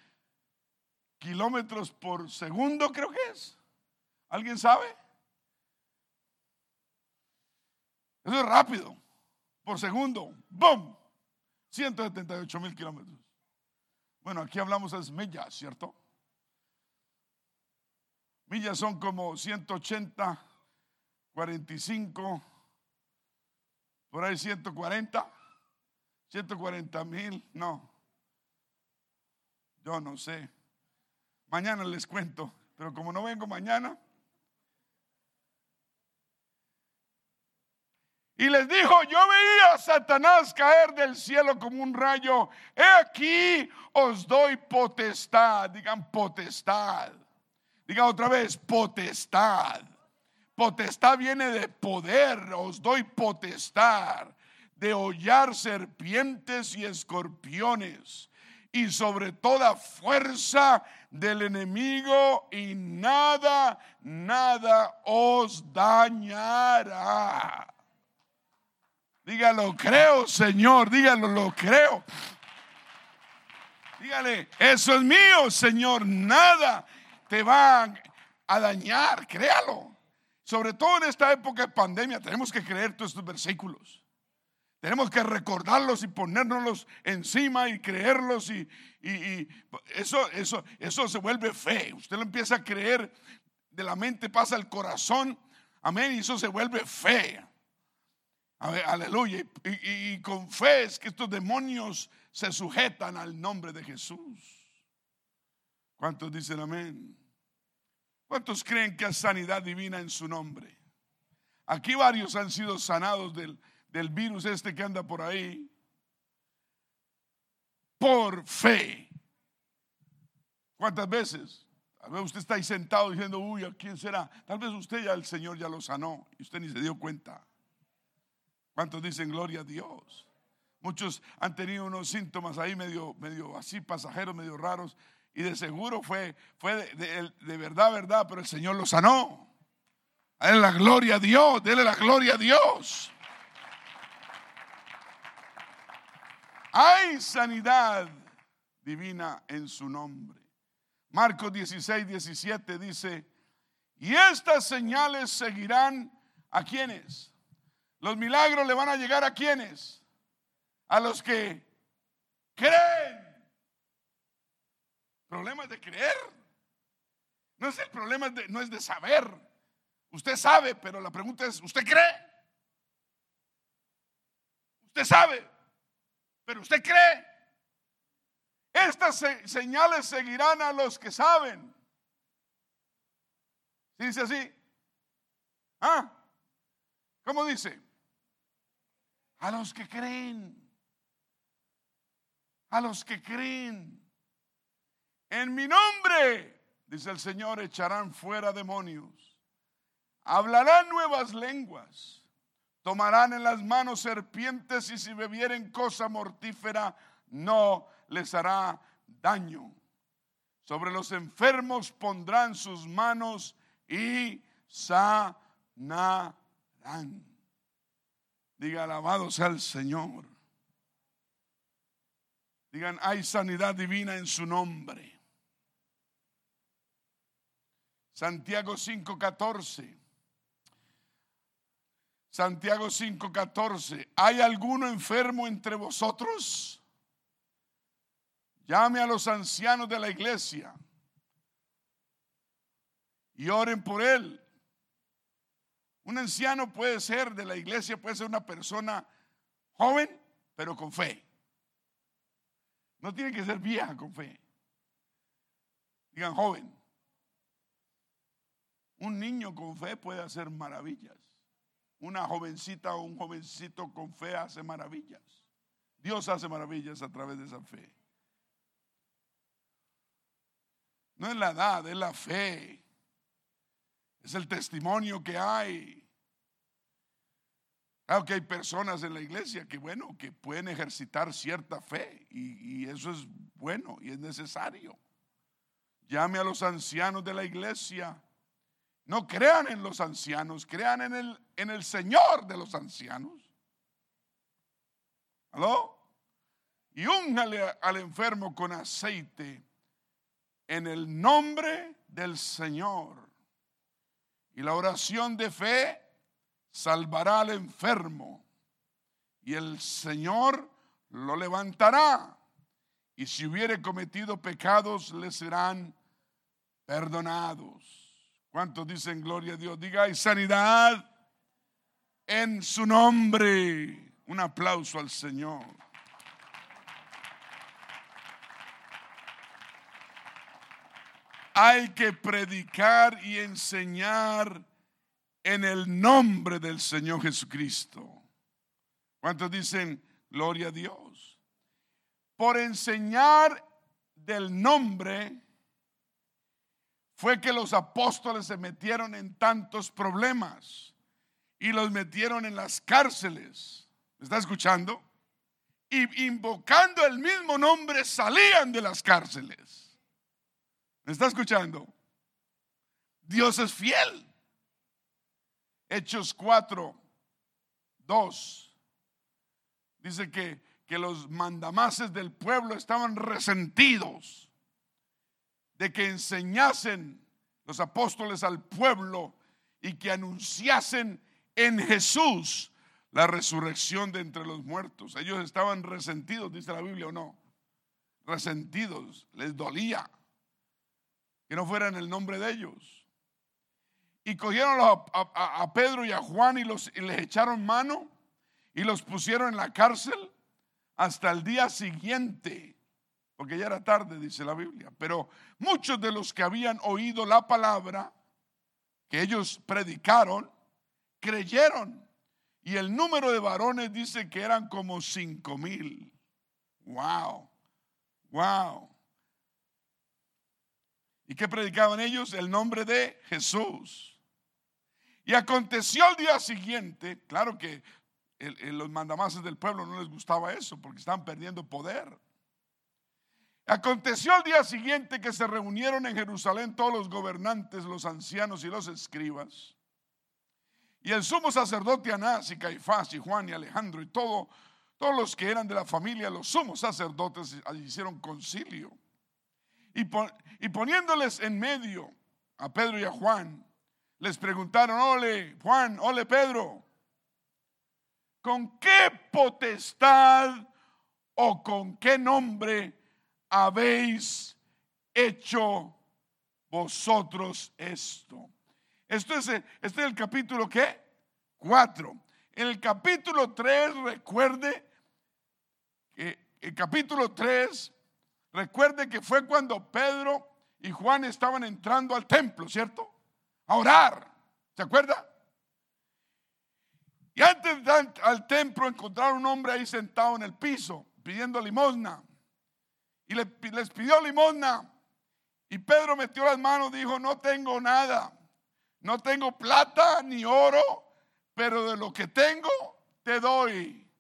kilómetros por segundo, creo que es. ¿Alguien sabe? Eso es rápido. Por segundo. ¡Bum! 178 mil kilómetros. Bueno, aquí hablamos de millas, ¿cierto? Millas son como 180, 45, por ahí 140, 140 mil, no. Yo no sé. Mañana les cuento, pero como no vengo mañana, Y les dijo, yo veía a Satanás caer del cielo como un rayo. He aquí os doy potestad. Digan potestad. Digan otra vez, potestad. Potestad viene de poder. Os doy potestad de hollar serpientes y escorpiones. Y sobre toda fuerza del enemigo. Y nada, nada os dañará. Dígalo, creo, Señor. Dígalo, lo creo. Dígale, eso es mío, Señor. Nada te va a dañar. Créalo. Sobre todo en esta época de pandemia, tenemos que creer todos estos versículos. Tenemos que recordarlos y ponérnoslos encima y creerlos y, y, eso, eso, eso se vuelve fe. Usted lo empieza a creer, de la mente pasa al corazón, amén, y eso se vuelve fe aleluya. Y, con fe es que estos demonios se sujetan al nombre de Jesús. ¿Cuántos dicen amén? ¿Cuántos creen que hay sanidad divina en su nombre? Aquí varios han sido sanados del, del virus este que anda por ahí. Por fe. ¿Cuántas veces? Tal vez usted está ahí sentado diciendo, uy, ¿a quién será? Tal vez usted ya, el Señor ya lo sanó y usted ni se dio cuenta. ¿Cuántos dicen gloria a Dios? Muchos han tenido unos síntomas ahí medio, medio así pasajeros, medio raros. Y de seguro fue, fue de, verdad, verdad, pero el Señor lo sanó. Dale la gloria a Dios, dele la gloria a Dios. Hay sanidad divina en su nombre. Marcos 16, 17 dice, y estas señales seguirán a quienes? Los milagros le van a llegar a quienes? A los que creen. Problemas de creer. No es el problema, de, no es de saber. Usted sabe, pero la pregunta es, ¿usted cree? Usted sabe, pero usted cree. Estas señales seguirán a los que saben. Dice así. ¿Ah? ¿Cómo dice? A los que creen. A los que creen. En mi nombre, dice el Señor, echarán fuera demonios. Hablarán nuevas lenguas. Tomarán en las manos serpientes y si bebieren cosa mortífera no les hará daño. Sobre los enfermos pondrán sus manos y sanarán. Diga, alabado sea el Señor. Digan, hay sanidad divina en su nombre. Santiago 5:14. Santiago 5:14. ¿Hay alguno enfermo entre vosotros? Llame a los ancianos de la iglesia y oren por él Un anciano puede ser de la iglesia, puede ser una persona joven, pero con fe. No tiene que ser vieja con fe. Digan joven. Un niño con fe puede hacer maravillas. Una jovencita o un jovencito con fe hace maravillas. Dios hace maravillas a través de esa fe. No es la edad, es la fe. Es el testimonio que hay. Claro que hay personas en la iglesia que, bueno, que pueden ejercitar cierta fe y, y, eso es bueno y es necesario. Llame a los ancianos de la iglesia. No crean en los ancianos, crean en el, en el Señor de los ancianos. ¿Aló? Y úngale al enfermo con aceite en el nombre del Señor. Y la oración de fe salvará al enfermo. Y el Señor lo levantará. Y si hubiere cometido pecados, le serán perdonados. ¿Cuántos dicen gloria a Dios? Diga, hay sanidad en su nombre. Un aplauso al Señor. hay que predicar y enseñar en el nombre del Señor Jesucristo. ¿Cuántos dicen gloria a Dios? Por enseñar del nombre fue que los apóstoles se metieron en tantos problemas y los metieron en las cárceles. ¿Me está escuchando? Y invocando el mismo nombre salían de las cárceles. ¿Me está escuchando? Dios es fiel. Hechos 4, 2. Dice que, que los mandamases del pueblo estaban resentidos de que enseñasen los apóstoles al pueblo y que anunciasen en Jesús la resurrección de entre los muertos. Ellos estaban resentidos, dice la Biblia o no. Resentidos, les dolía que no fuera en el nombre de ellos. Y cogieron a, Pedro y a Juan y, los, les echaron mano y los pusieron en la cárcel hasta el día siguiente, porque ya era tarde, dice la Biblia. Pero muchos de los que habían oído la palabra que ellos predicaron, creyeron. Y el número de varones dice que eran como cinco mil. Wow, wow. ¿Y qué predicaban ellos? El nombre de Jesús. Y aconteció el día siguiente, claro que los mandamases del pueblo no les gustaba eso porque estaban perdiendo poder. Aconteció el día siguiente que se reunieron en Jerusalén todos los gobernantes, los ancianos y los escribas. Y el sumo sacerdote Anás y Caifás y Juan y Alejandro y todo, todos los que eran de la familia, los sumos sacerdotes hicieron concilio y, poniéndoles en medio a Pedro y a Juan, les preguntaron, ole Juan, ole Pedro, ¿con qué potestad o con qué nombre habéis hecho vosotros esto? Esto es, este es el capítulo ¿qué? 4. En el capítulo 3, recuerde que el capítulo 3 Recuerde que fue cuando Pedro y Juan estaban entrando al templo, ¿cierto? A orar. ¿Se acuerda? Y antes de entrar al templo encontraron un hombre ahí sentado en el piso pidiendo limosna. Y les pidió limosna. Y Pedro metió las manos dijo, no tengo nada. No tengo plata ni oro, pero de lo que tengo te doy.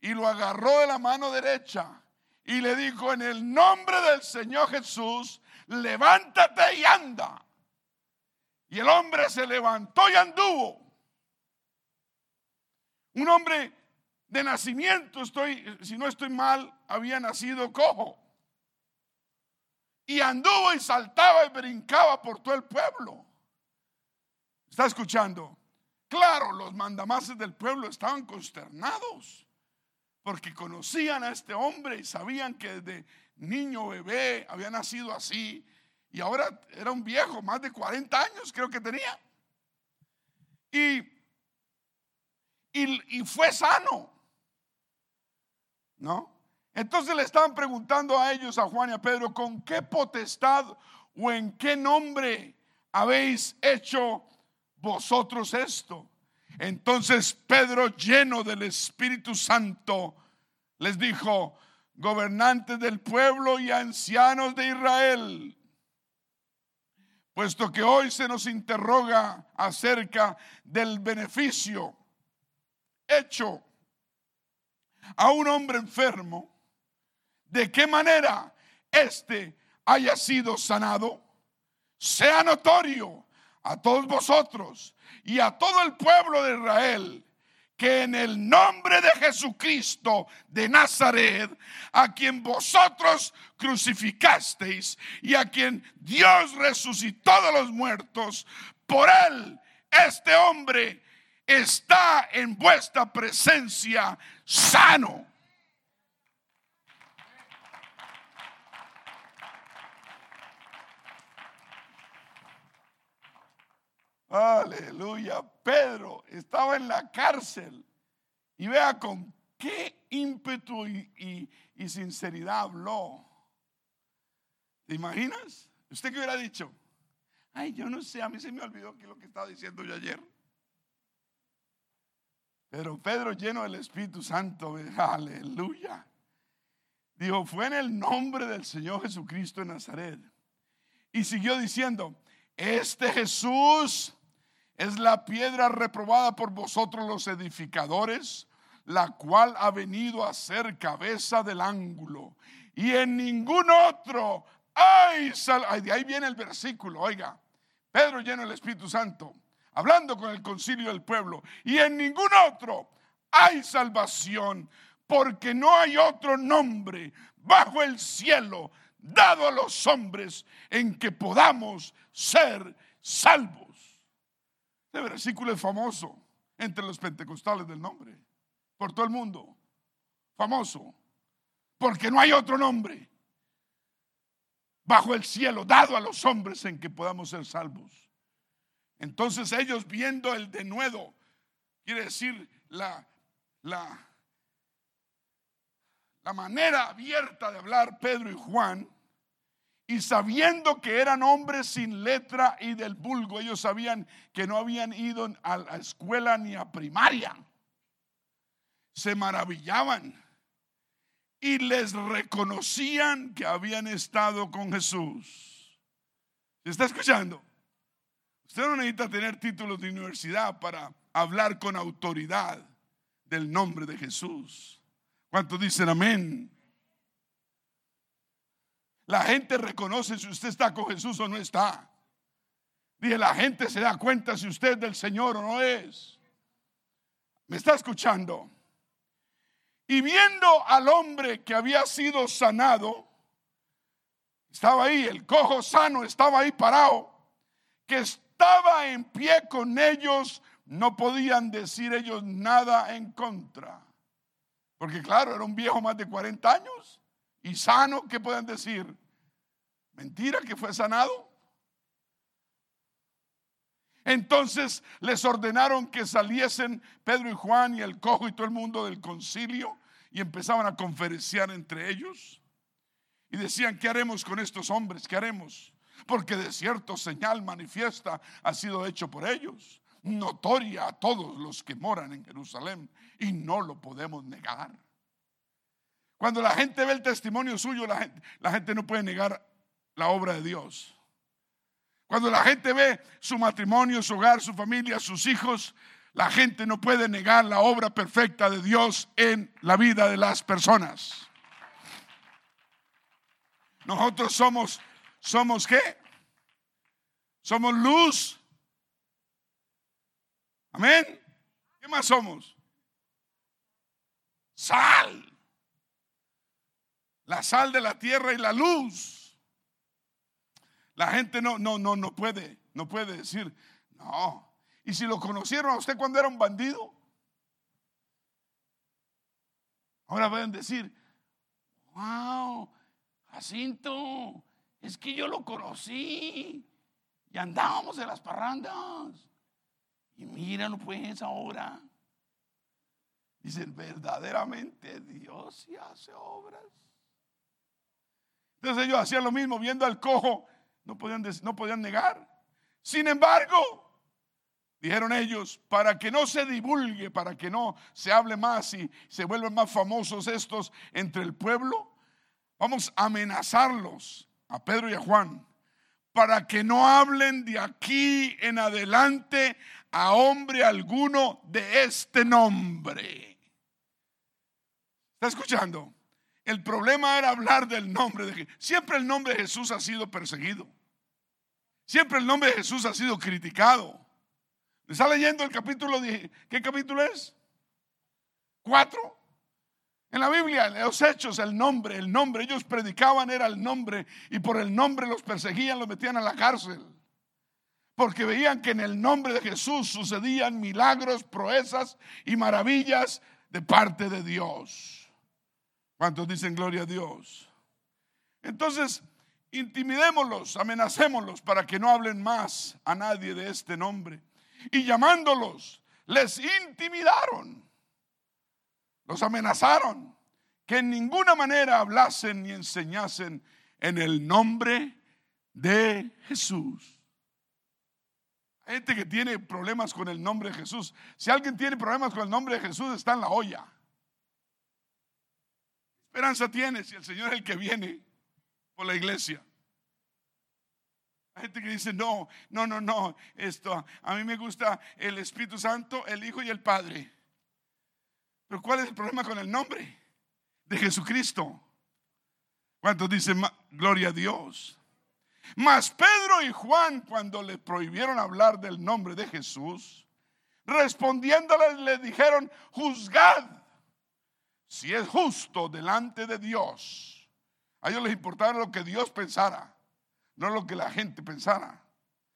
Y lo agarró de la mano derecha y le dijo, en el nombre del Señor Jesús, levántate y anda. Y el hombre se levantó y anduvo. Un hombre de nacimiento, estoy, si no estoy mal, había nacido cojo. Y anduvo y saltaba y brincaba por todo el pueblo. ¿Está escuchando? Claro, los mandamases del pueblo estaban consternados porque conocían a este hombre y sabían que desde niño bebé había nacido así y ahora era un viejo, más de 40 años creo que tenía. Y y, fue sano. ¿No? Entonces le estaban preguntando a ellos, a Juan y a Pedro, ¿con qué potestad o en qué nombre habéis hecho vosotros esto? Entonces Pedro, lleno del Espíritu Santo, les dijo, gobernantes del pueblo y ancianos de Israel, puesto que hoy se nos interroga acerca del beneficio hecho a un hombre enfermo, de qué manera éste haya sido sanado, sea notorio a todos vosotros y a todo el pueblo de Israel que en el nombre de Jesucristo de Nazaret, a quien vosotros crucificasteis y a quien Dios resucitó de los muertos, por él este hombre está en vuestra presencia sano. Aleluya. Pedro estaba en la cárcel y vea con qué ímpetu y, sinceridad habló. ¿Te imaginas? ¿Usted qué hubiera dicho? Ay, yo no sé, a mí se me olvidó que lo que estaba diciendo yo ayer. Pero Pedro lleno del Espíritu Santo, aleluya. Dijo, fue en el nombre del Señor Jesucristo de Nazaret. Y siguió diciendo, este Jesús es la piedra reprobada por vosotros los edificadores, la cual ha venido a ser cabeza del ángulo. Y en ningún otro hay sal De ahí viene el versículo, oiga. Pedro lleno del Espíritu Santo, hablando con el concilio del pueblo. Y en ningún otro hay salvación, porque no hay otro nombre bajo el cielo dado a los hombres en que podamos ser salvos. Este versículo es famoso entre los pentecostales del nombre, por todo el mundo. Famoso, porque no hay otro nombre bajo el cielo dado a los hombres en que podamos ser salvos. Entonces ellos viendo el denuedo, quiere decir la, la, la manera abierta de hablar Pedro y Juan, y sabiendo que eran hombres sin letra y del vulgo, ellos sabían que no habían ido a la escuela ni a primaria. Se maravillaban y les reconocían que habían estado con Jesús. ¿Se está escuchando? Usted no necesita tener títulos de universidad para hablar con autoridad del nombre de Jesús. ¿Cuántos dicen amén? La gente reconoce si usted está con Jesús o no está. Dije, la gente se da cuenta si usted es del Señor o no es. ¿Me está escuchando? Y viendo al hombre que había sido sanado, estaba ahí, el cojo sano estaba ahí parado, que estaba en pie con ellos, no podían decir ellos nada en contra. Porque claro, era un viejo más de 40 años y sano, ¿qué pueden decir? Mentira que fue sanado. Entonces les ordenaron que saliesen Pedro y Juan y el cojo y todo el mundo del concilio y empezaban a conferenciar entre ellos. Y decían, ¿qué haremos con estos hombres? ¿Qué haremos? Porque de cierto señal manifiesta ha sido hecho por ellos, notoria a todos los que moran en Jerusalén, y no lo podemos negar. Cuando la gente ve el testimonio suyo, la gente, no puede negar la obra de Dios. Cuando la gente ve su matrimonio, su hogar, su familia, sus hijos, la gente no puede negar la obra perfecta de Dios en la vida de las personas. Nosotros somos, ¿somos qué? Somos luz. Amén. ¿Qué más somos? Sal la sal de la tierra y la luz. La gente no, no, no, no puede, no puede decir, no. Y si lo conocieron a usted cuando era un bandido, ahora pueden decir, wow, Jacinto, es que yo lo conocí y andábamos en las parrandas. Y míralo pues ahora. Dicen, verdaderamente Dios sí hace obras. Entonces ellos hacían lo mismo, viendo al cojo, no podían, no podían negar. Sin embargo, dijeron ellos, para que no se divulgue, para que no se hable más y se vuelvan más famosos estos entre el pueblo, vamos a amenazarlos, a Pedro y a Juan, para que no hablen de aquí en adelante a hombre alguno de este nombre. ¿Está escuchando? El problema era hablar del nombre de Jesús. Siempre el nombre de Jesús ha sido perseguido. Siempre el nombre de Jesús ha sido criticado. ¿Está leyendo el capítulo? ¿Qué capítulo es? Cuatro. En la Biblia, los hechos, el nombre, el nombre, ellos predicaban era el nombre y por el nombre los perseguían, los metían a la cárcel. Porque veían que en el nombre de Jesús sucedían milagros, proezas y maravillas de parte de Dios. ¿Cuántos dicen gloria a Dios? Entonces, intimidémoslos, amenacémoslos para que no hablen más a nadie de este nombre. Y llamándolos, les intimidaron los amenazaron que en ninguna manera hablasen ni enseñasen en el nombre de Jesús. Hay gente que tiene problemas con el nombre de Jesús. Si alguien tiene problemas con el nombre de Jesús, está en la olla. Esperanza tiene si el Señor es el que viene por la iglesia? Hay gente que dice, no, no, no, no, esto, a mí me gusta el Espíritu Santo, el Hijo y el Padre. Pero ¿cuál es el problema con el nombre de Jesucristo? ¿Cuántos dicen gloria a Dios? Mas Pedro y Juan, cuando le prohibieron hablar del nombre de Jesús, respondiéndoles le dijeron, juzgad si es justo delante de Dios. A ellos les importaba lo que Dios pensara, no lo que la gente pensara.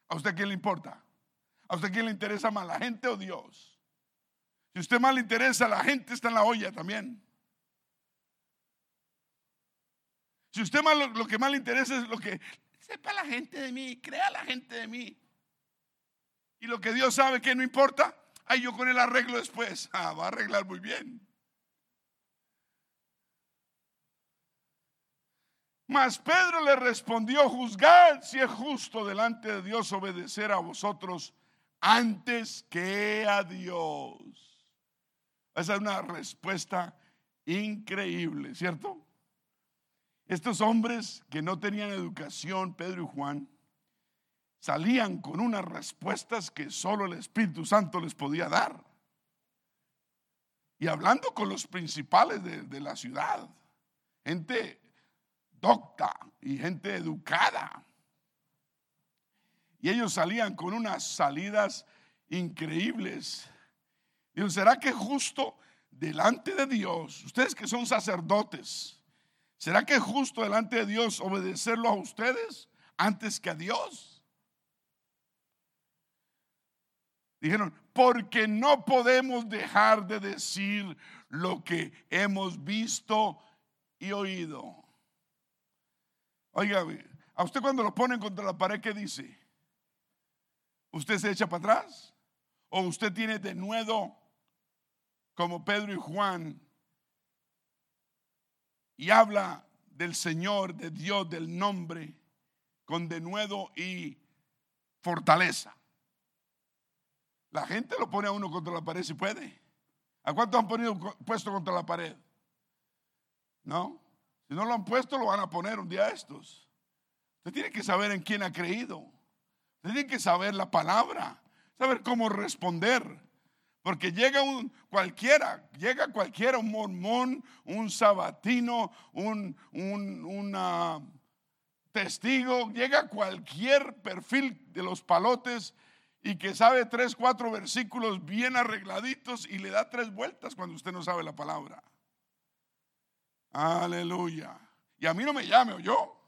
¿A usted quién le importa? ¿A usted quién le interesa más, la gente o Dios? Si usted más le interesa, la gente está en la olla también. Si usted más lo, que más le interesa es lo que sepa la gente de mí, crea la gente de mí. Y lo que Dios sabe que no importa, ahí yo con el arreglo después. Ah, va a arreglar muy bien. Mas Pedro le respondió, juzgad si es justo delante de Dios obedecer a vosotros antes que a Dios. Esa es una respuesta increíble, ¿cierto? Estos hombres que no tenían educación, Pedro y Juan, salían con unas respuestas que solo el Espíritu Santo les podía dar. Y hablando con los principales de, la ciudad, gente docta y gente educada. Y ellos salían con unas salidas increíbles Dijo, ¿será que justo delante de Dios, ustedes que son sacerdotes, ¿será que justo delante de Dios obedecerlo a ustedes antes que a Dios? Dijeron, porque no podemos dejar de decir lo que hemos visto y oído. Oiga, a usted cuando lo ponen contra la pared, ¿qué dice? ¿Usted se echa para atrás? ¿O usted tiene de nuevo como Pedro y Juan y habla del Señor, de Dios, del nombre, con denuedo y fortaleza. La gente lo pone a uno contra la pared si puede. ¿A cuántos han ponido, puesto contra la pared? ¿No? Si no lo han puesto, lo van a poner un día estos. Usted tiene que saber en quién ha creído. Usted tiene que saber la palabra, saber cómo responder. Porque llega un cualquiera, llega cualquiera, un mormón, un sabatino, un, un testigo, llega cualquier perfil de los palotes y que sabe tres, cuatro versículos bien arregladitos y le da tres vueltas cuando usted no sabe la palabra. Aleluya. Y a mí no me llame o yo.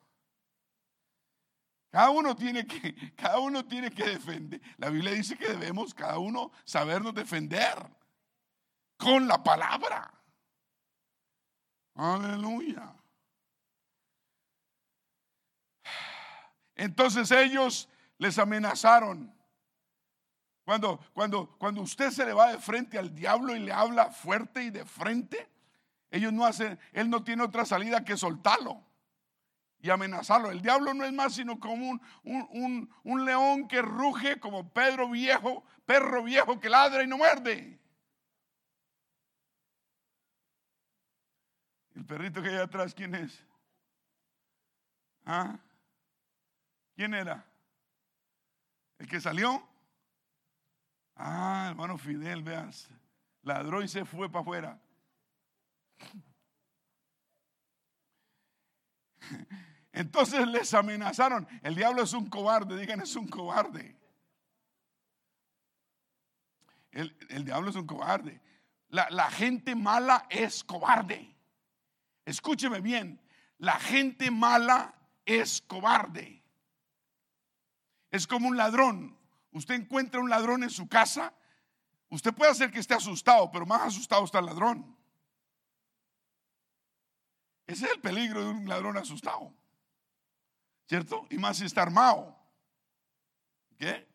Cada uno tiene que, cada uno tiene que defender. La Biblia dice que debemos cada uno sabernos defender con la palabra. Aleluya. Entonces ellos les amenazaron. Cuando, cuando, cuando usted se le va de frente al diablo y le habla fuerte y de frente, ellos no hacen, él no tiene otra salida que soltarlo y amenazarlo. El diablo no es más sino como un, un, un, león que ruge, como Pedro viejo, perro viejo que ladra y no muerde. El perrito que hay atrás, ¿quién es? ¿Ah? ¿Quién era? ¿El que salió? Ah, hermano Fidel, veas, ladró y se fue para afuera. Entonces les amenazaron. El diablo es un cobarde, digan, es un cobarde. El, diablo es un cobarde. La, la gente mala es cobarde. Escúcheme bien, la gente mala es cobarde. Es como un ladrón usted encuentra un ladrón en su casa, usted puede hacer que esté asustado, pero más asustado está el ladrón. Ese es el peligro de un ladrón asustado. ¿Cierto? Y más si está armado. ¿Qué?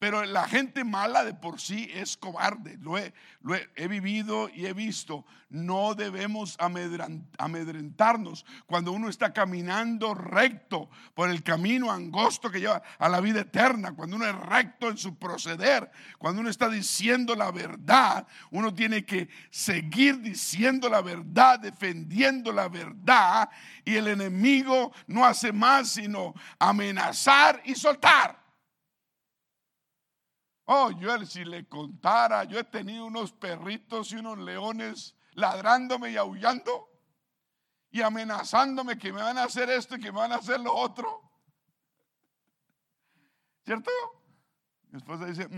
Pero la gente mala de por sí es cobarde. Lo he, vivido y he visto. No debemos amedrentarnos cuando uno está caminando recto por el camino angosto que lleva a la vida eterna. Cuando uno es recto en su proceder. Cuando uno está diciendo la verdad. Uno tiene que seguir diciendo la verdad, defendiendo la verdad. Y el enemigo no hace más sino amenazar y soltar. Oh, yo si le contara, yo he tenido unos perritos y unos leones ladrándome y aullando y amenazándome que me van a hacer esto y que me van a hacer lo otro. ¿Cierto? Mi esposa dice,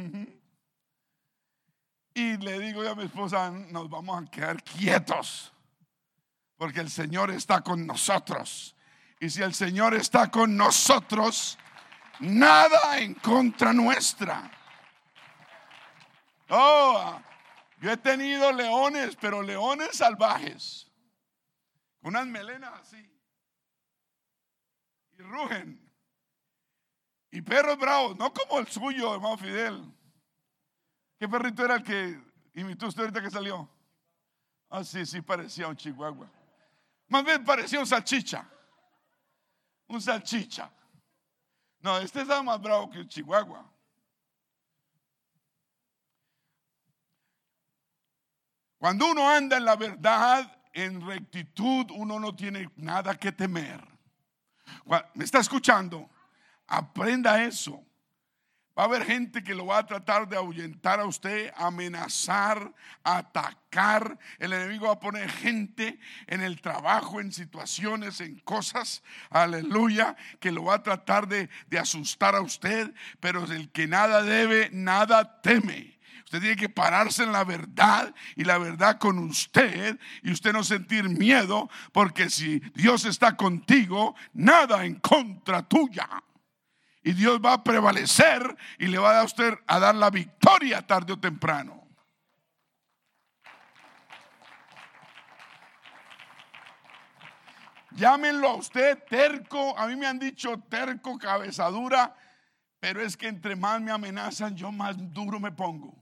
y le digo yo a mi esposa, nos vamos a quedar quietos, porque el Señor está con nosotros. Y si el Señor está con nosotros, nada en contra nuestra. Oh, yo he tenido leones, pero leones salvajes. Unas melenas así. Y rugen. Y perros bravos, no como el suyo, hermano Fidel. ¿Qué perrito era el que imitó usted ahorita que salió? Ah, sí, sí, parecía un chihuahua. Más bien parecía un salchicha. Un salchicha. No, este estaba más bravo que un chihuahua. Cuando uno anda en la verdad, en rectitud, uno no tiene nada que temer. ¿Me está escuchando? Aprenda eso. Va a haber gente que lo va a tratar de ahuyentar a usted, amenazar, atacar. El enemigo va a poner gente en el trabajo, en situaciones, en cosas, aleluya, que lo va a tratar de, asustar a usted. Pero el que nada debe, nada teme. Usted tiene que pararse en la verdad y la verdad con usted y usted no sentir miedo porque si Dios está contigo, nada en contra tuya. Y Dios va a prevalecer y le va a dar a usted a dar la victoria tarde o temprano. Llámenlo a usted terco. A mí me han dicho terco, cabezadura. Pero es que entre más me amenazan, yo más duro me pongo.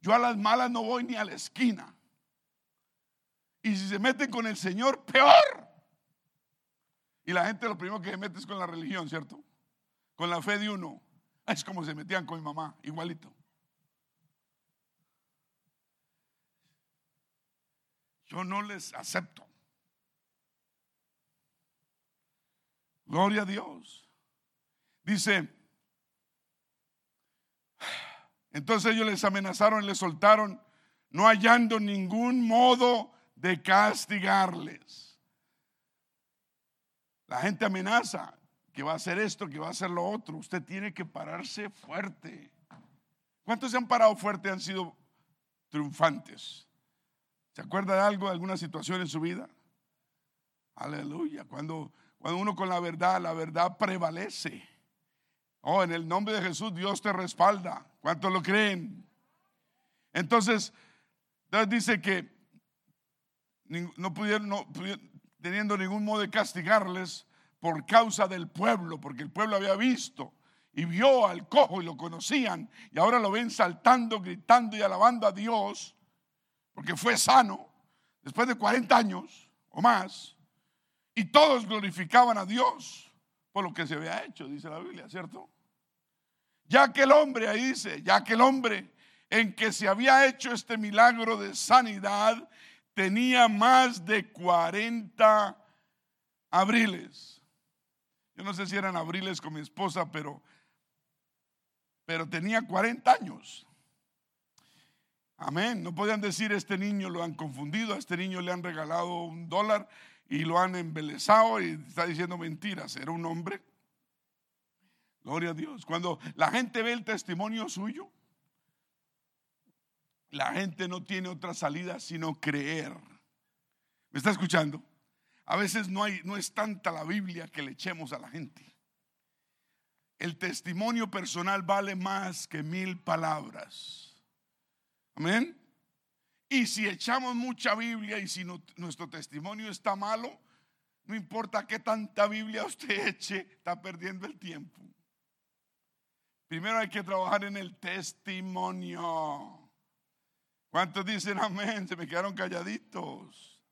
Yo a las malas no voy ni a la esquina. Y si se meten con el Señor, peor. Y la gente lo primero que se mete es con la religión, ¿cierto? Con la fe de uno. Es como se metían con mi mamá, igualito. Yo no les acepto. Gloria a Dios. Dice, entonces ellos les amenazaron y les soltaron, no hallando ningún modo de castigarles. La gente amenaza que va a hacer esto, que va a hacer lo otro. Usted tiene que pararse fuerte. ¿Cuántos se han parado fuerte han sido triunfantes? ¿Se acuerda de algo, de alguna situación en su vida? Aleluya. Cuando, cuando uno con la verdad, la verdad prevalece. Oh, en el nombre de Jesús Dios te respalda. ¿Cuántos lo creen? Entonces, Dios dice que no pudieron, teniendo ningún modo de castigarles por causa del pueblo, porque el pueblo había visto y vio al cojo y lo conocían y ahora lo ven saltando, gritando y alabando a Dios porque fue sano después de 40 años o más y todos glorificaban a Dios por lo que se había hecho, dice la Biblia, ¿cierto? Ya que el hombre, ahí dice, ya que el hombre en que se había hecho este milagro de sanidad tenía más de 40 abriles. Yo no sé si eran abriles con mi esposa, pero, pero tenía 40 años. Amén. No podían decir, este niño lo han confundido, a este niño le han regalado un dólar y lo han embelezado y está diciendo mentiras. Era un hombre. Gloria a Dios. Cuando la gente ve el testimonio suyo, la gente no tiene otra salida sino creer. ¿Me está escuchando? A veces no, hay, no es tanta la Biblia que le echemos a la gente. El testimonio personal vale más que mil palabras. Amén. Y si echamos mucha Biblia y si nuestro testimonio está malo, no importa qué tanta Biblia usted eche, está perdiendo el tiempo. Primero hay que trabajar en el testimonio. ¿Cuántos dicen amén? Se me quedaron calladitos.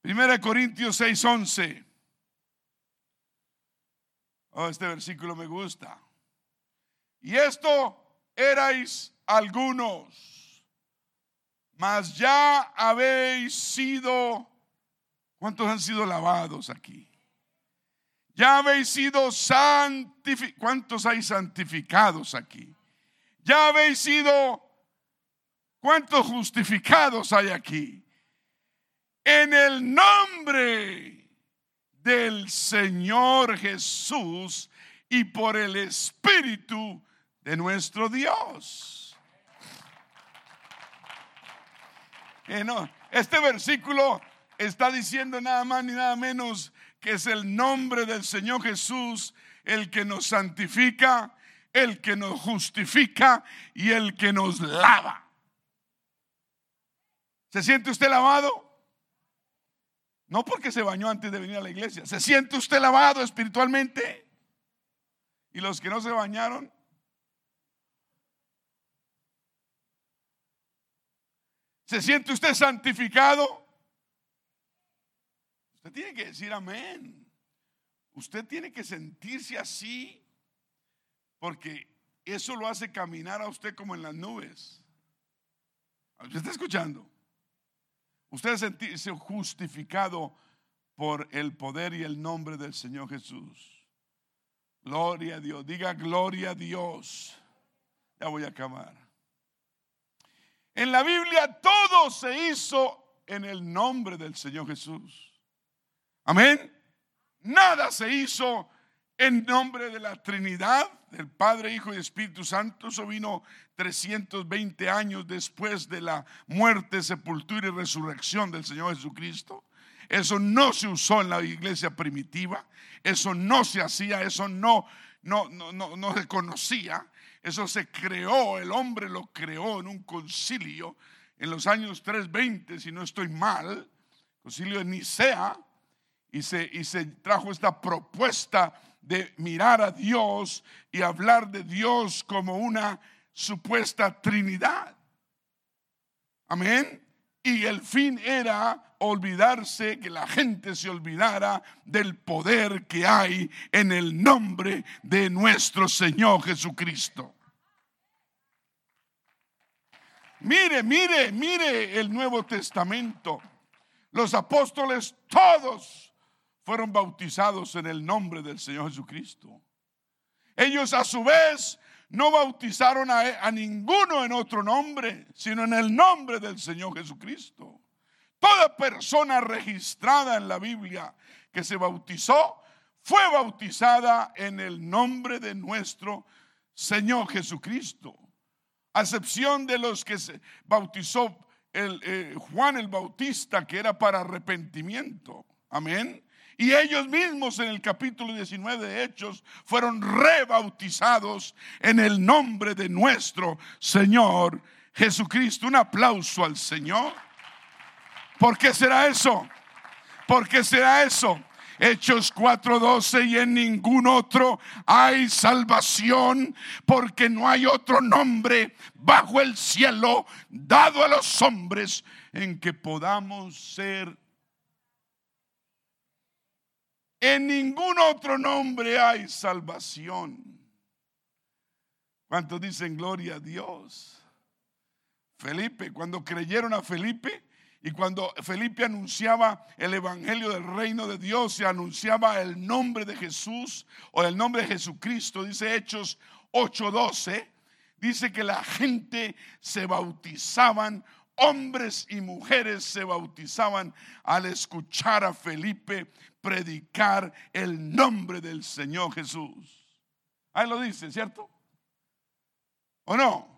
Primera Corintios 6:11. Oh, este versículo me gusta. Y esto erais algunos, mas ya habéis sido, ¿cuántos han sido lavados aquí? Ya habéis sido santificados. ¿Cuántos hay santificados aquí? Ya habéis sido, ¿cuántos justificados hay aquí? En el nombre del Señor Jesús y por el Espíritu de nuestro Dios. Eh, este versículo está diciendo nada más ni nada menos que es el nombre del Señor Jesús el que nos santifica el que nos justifica y el que nos lava. ¿Se siente usted lavado? No porque se bañó antes de venir a la iglesia. ¿Se siente usted lavado espiritualmente? ¿Y los que no se bañaron? ¿Se siente usted santificado? Usted tiene que decir amén. Usted tiene que sentirse así porque eso lo hace caminar a usted como en las nubes. ¿Usted está escuchando? Usted sentirse justificado por el poder y el nombre del Señor Jesús. Gloria a Dios. Diga gloria a Dios. Ya voy a acabar. En la Biblia todo se hizo en el nombre del Señor Jesús. Amén. Nada se hizo en nombre de la Trinidad, del Padre, Hijo y Espíritu Santo. Eso vino 320 años después de la muerte, sepultura y resurrección del Señor Jesucristo. Eso no se usó en la iglesia primitiva, eso no se hacía, eso no, no, no, no, no se conocía, eso se creó, el hombre lo creó en un concilio en los años 320, si no estoy mal, concilio de Nicea, y se, y se trajo esta propuesta de mirar a Dios y hablar de Dios como una supuesta Trinidad. Amén. Y el fin era olvidarse, que la gente se olvidara del poder que hay en el nombre de nuestro Señor Jesucristo. Mire, mire, mire el Nuevo Testamento. Los apóstoles todos fueron bautizados en el nombre del Señor Jesucristo. Ellos a su vez no bautizaron a, ninguno en otro nombre, sino en el nombre del Señor Jesucristo. Toda persona registrada en la Biblia que se bautizó fue bautizada en el nombre de nuestro Señor Jesucristo. A excepción de los que se bautizó el, eh, Juan el Bautista, que era para arrepentimiento. Amén. Y ellos mismos en el capítulo 19 de Hechos fueron rebautizados en el nombre de nuestro Señor Jesucristo. Un aplauso al Señor. ¿Por qué será eso? ¿Por qué será eso? Hechos 4:12 y en ningún otro hay salvación porque no hay otro nombre bajo el cielo dado a los hombres en que podamos ser. En ningún otro nombre hay salvación. ¿Cuántos dicen gloria a Dios? Felipe, cuando creyeron a Felipe, y cuando Felipe anunciaba el Evangelio del reino de Dios, se anunciaba el nombre de Jesús o el nombre de Jesucristo, dice Hechos 8:12, dice que la gente se bautizaban, hombres y mujeres se bautizaban al escuchar a Felipe predicar el nombre del Señor Jesús. Ahí lo dice, ¿cierto? ¿O no?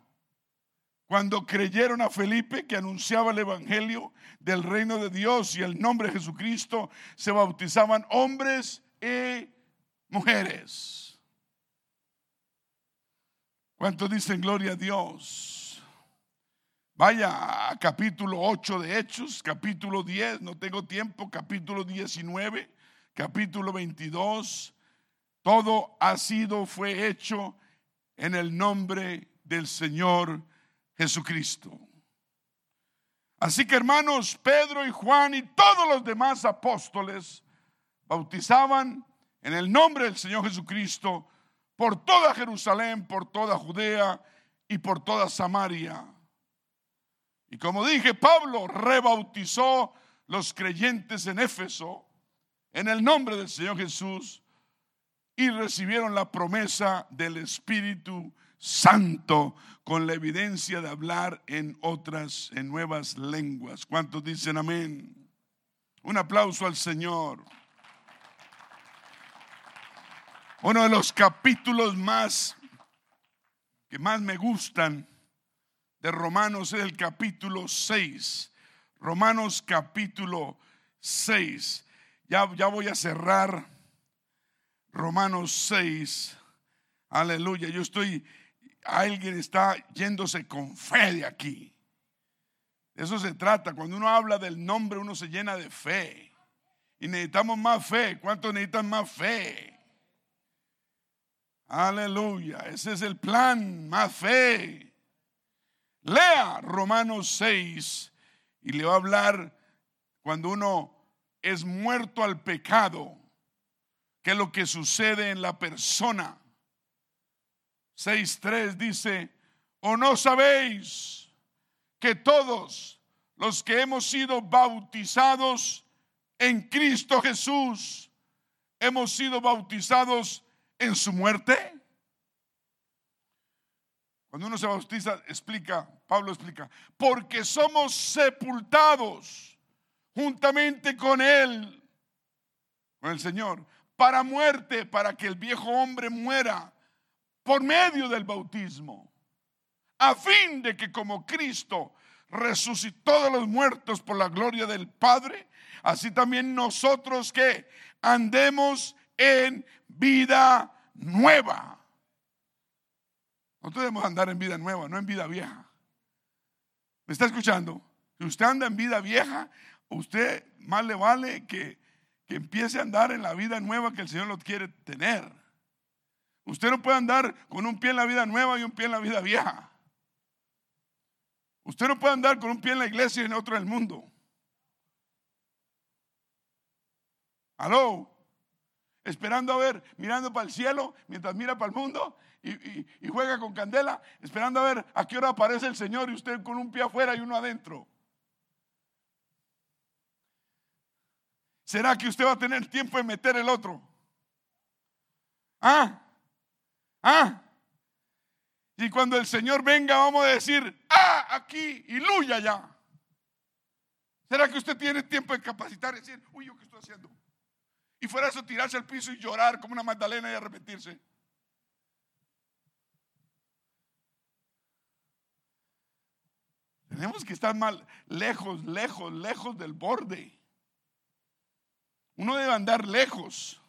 Cuando creyeron a Felipe que anunciaba el Evangelio del reino de Dios y el nombre de Jesucristo, se bautizaban hombres y mujeres. ¿Cuántos dicen gloria a Dios? Vaya a capítulo 8 de Hechos, capítulo 10, no tengo tiempo, capítulo 19, capítulo 22. Todo ha sido, fue hecho en el nombre del Señor Jesucristo. Así que hermanos, Pedro y Juan y todos los demás apóstoles bautizaban en el nombre del Señor Jesucristo por toda Jerusalén, por toda Judea y por toda Samaria. Y como dije, Pablo rebautizó los creyentes en Éfeso en el nombre del Señor Jesús y recibieron la promesa del Espíritu Santo con la evidencia de hablar en otras, en nuevas lenguas. ¿Cuántos dicen amén? Un aplauso al Señor. Uno de los capítulos más que más me gustan de Romanos es el capítulo 6. Romanos capítulo 6. Ya, ya voy a cerrar Romanos 6. Aleluya. Yo estoy alguien está yéndose con fe de aquí. De eso se trata. Cuando uno habla del nombre, uno se llena de fe. Y necesitamos más fe. ¿Cuántos necesitan más fe? Aleluya. Ese es el plan. Más fe. Lea Romanos 6 y le va a hablar cuando uno es muerto al pecado. ¿Qué es lo que sucede en la persona? 6.3 dice, o no sabéis que todos los que hemos sido bautizados en Cristo Jesús, hemos sido bautizados en su muerte. Cuando uno se bautiza, explica, Pablo explica, porque somos sepultados juntamente con Él, con el Señor, para muerte, para que el viejo hombre muera por medio del bautismo, a fin de que como Cristo resucitó de los muertos por la gloria del Padre, así también nosotros que andemos en vida nueva. Nosotros debemos andar en vida nueva, no en vida vieja. ¿Me está escuchando? Si usted anda en vida vieja, usted más le vale que, que empiece a andar en la vida nueva que el Señor lo quiere tener. Usted no puede andar con un pie en la vida nueva y un pie en la vida vieja. Usted no puede andar con un pie en la iglesia y en otro en el mundo. Aló. Esperando a ver, mirando para el cielo, mientras mira para el mundo y, juega con candela, esperando a ver a qué hora aparece el Señor y usted con un pie afuera y uno adentro. ¿Será que usted va a tener tiempo de meter el otro? Ah, Ah. Y cuando el Señor venga, vamos a decir, ah, aquí y luya ya. ¿Será que usted tiene tiempo de capacitar y decir, uy, ¿yo qué estoy haciendo? Y fuera eso, tirarse al piso y llorar como una Magdalena y arrepentirse. Tenemos que estar mal, lejos, lejos, lejos del borde. Uno debe andar lejos.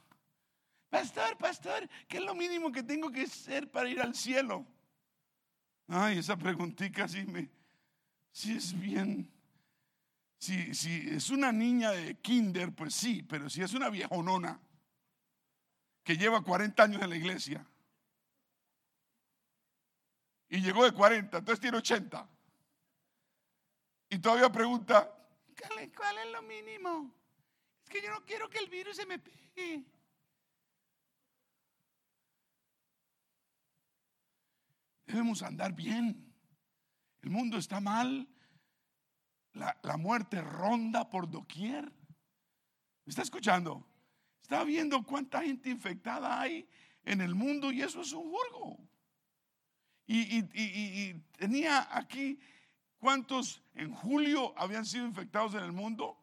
Pastor, pastor, ¿qué es lo mínimo que tengo que hacer para ir al cielo? Ay, esa preguntita sí me, sí es bien, Si, es una niña de kinder, pues sí, pero si es una viejonona que lleva 40 años en la iglesia y llegó de 40, entonces tiene 80. Y todavía pregunta, ¿cuál es lo mínimo? Es que yo no quiero que el virus se me pegue. Debemos andar bien. El mundo está mal. La, muerte ronda por doquier. ¿Me está escuchando? Está viendo cuánta gente infectada hay en el mundo y eso es un jurgo. Y, y, tenía aquí cuántos en julio habían sido infectados en el mundo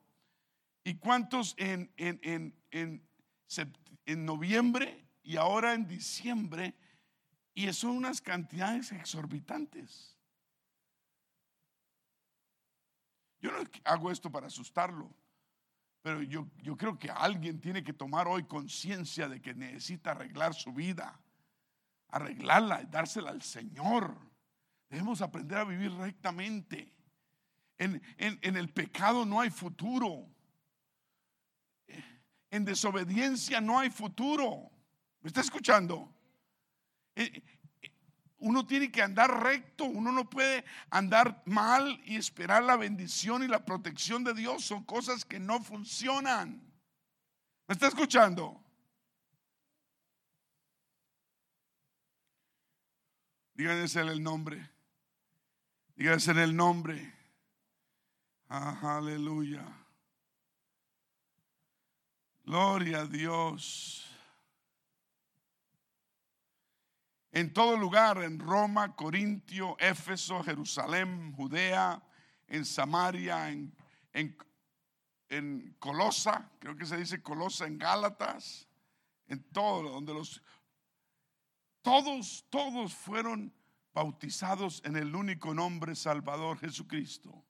y cuántos en, en, en, en, en noviembre y ahora en diciembre. Y son unas cantidades exorbitantes. Yo no hago esto para asustarlo, pero yo, yo creo que alguien tiene que tomar hoy conciencia de que necesita arreglar su vida arreglarla y dársela al Señor. Debemos aprender a vivir rectamente. En, en, el pecado no hay futuro. En desobediencia no hay futuro. ¿Me está escuchando? Uno tiene que andar recto, uno no puede andar mal y esperar la bendición y la protección de Dios. Son cosas que no funcionan. ¿Me está escuchando? Díganse el nombre. Díganse el nombre. Ah, aleluya. Gloria a Dios. En todo lugar, en Roma, Corintio, Éfeso, Jerusalén, Judea, en Samaria, en, en, Colosa, creo que se dice Colosa, en Gálatas, en todo, donde los todos, todos fueron bautizados en el único nombre Salvador Jesucristo.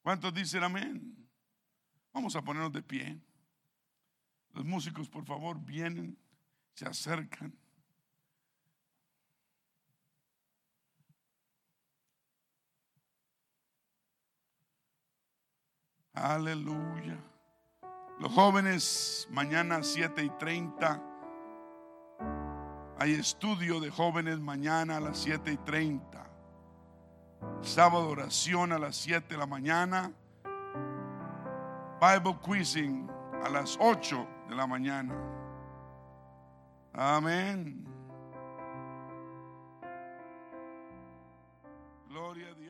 ¿Cuántos dicen amén? Vamos a ponernos de pie. Los músicos, por favor, vienen, se acercan. Aleluya. Los jóvenes, mañana 7 y 30 hay estudio de jóvenes mañana a las 7 y 30. Sábado oración a las 7 de la mañana. Bible quizzing a las 8 de la mañana. Amén. Gloria a Dios.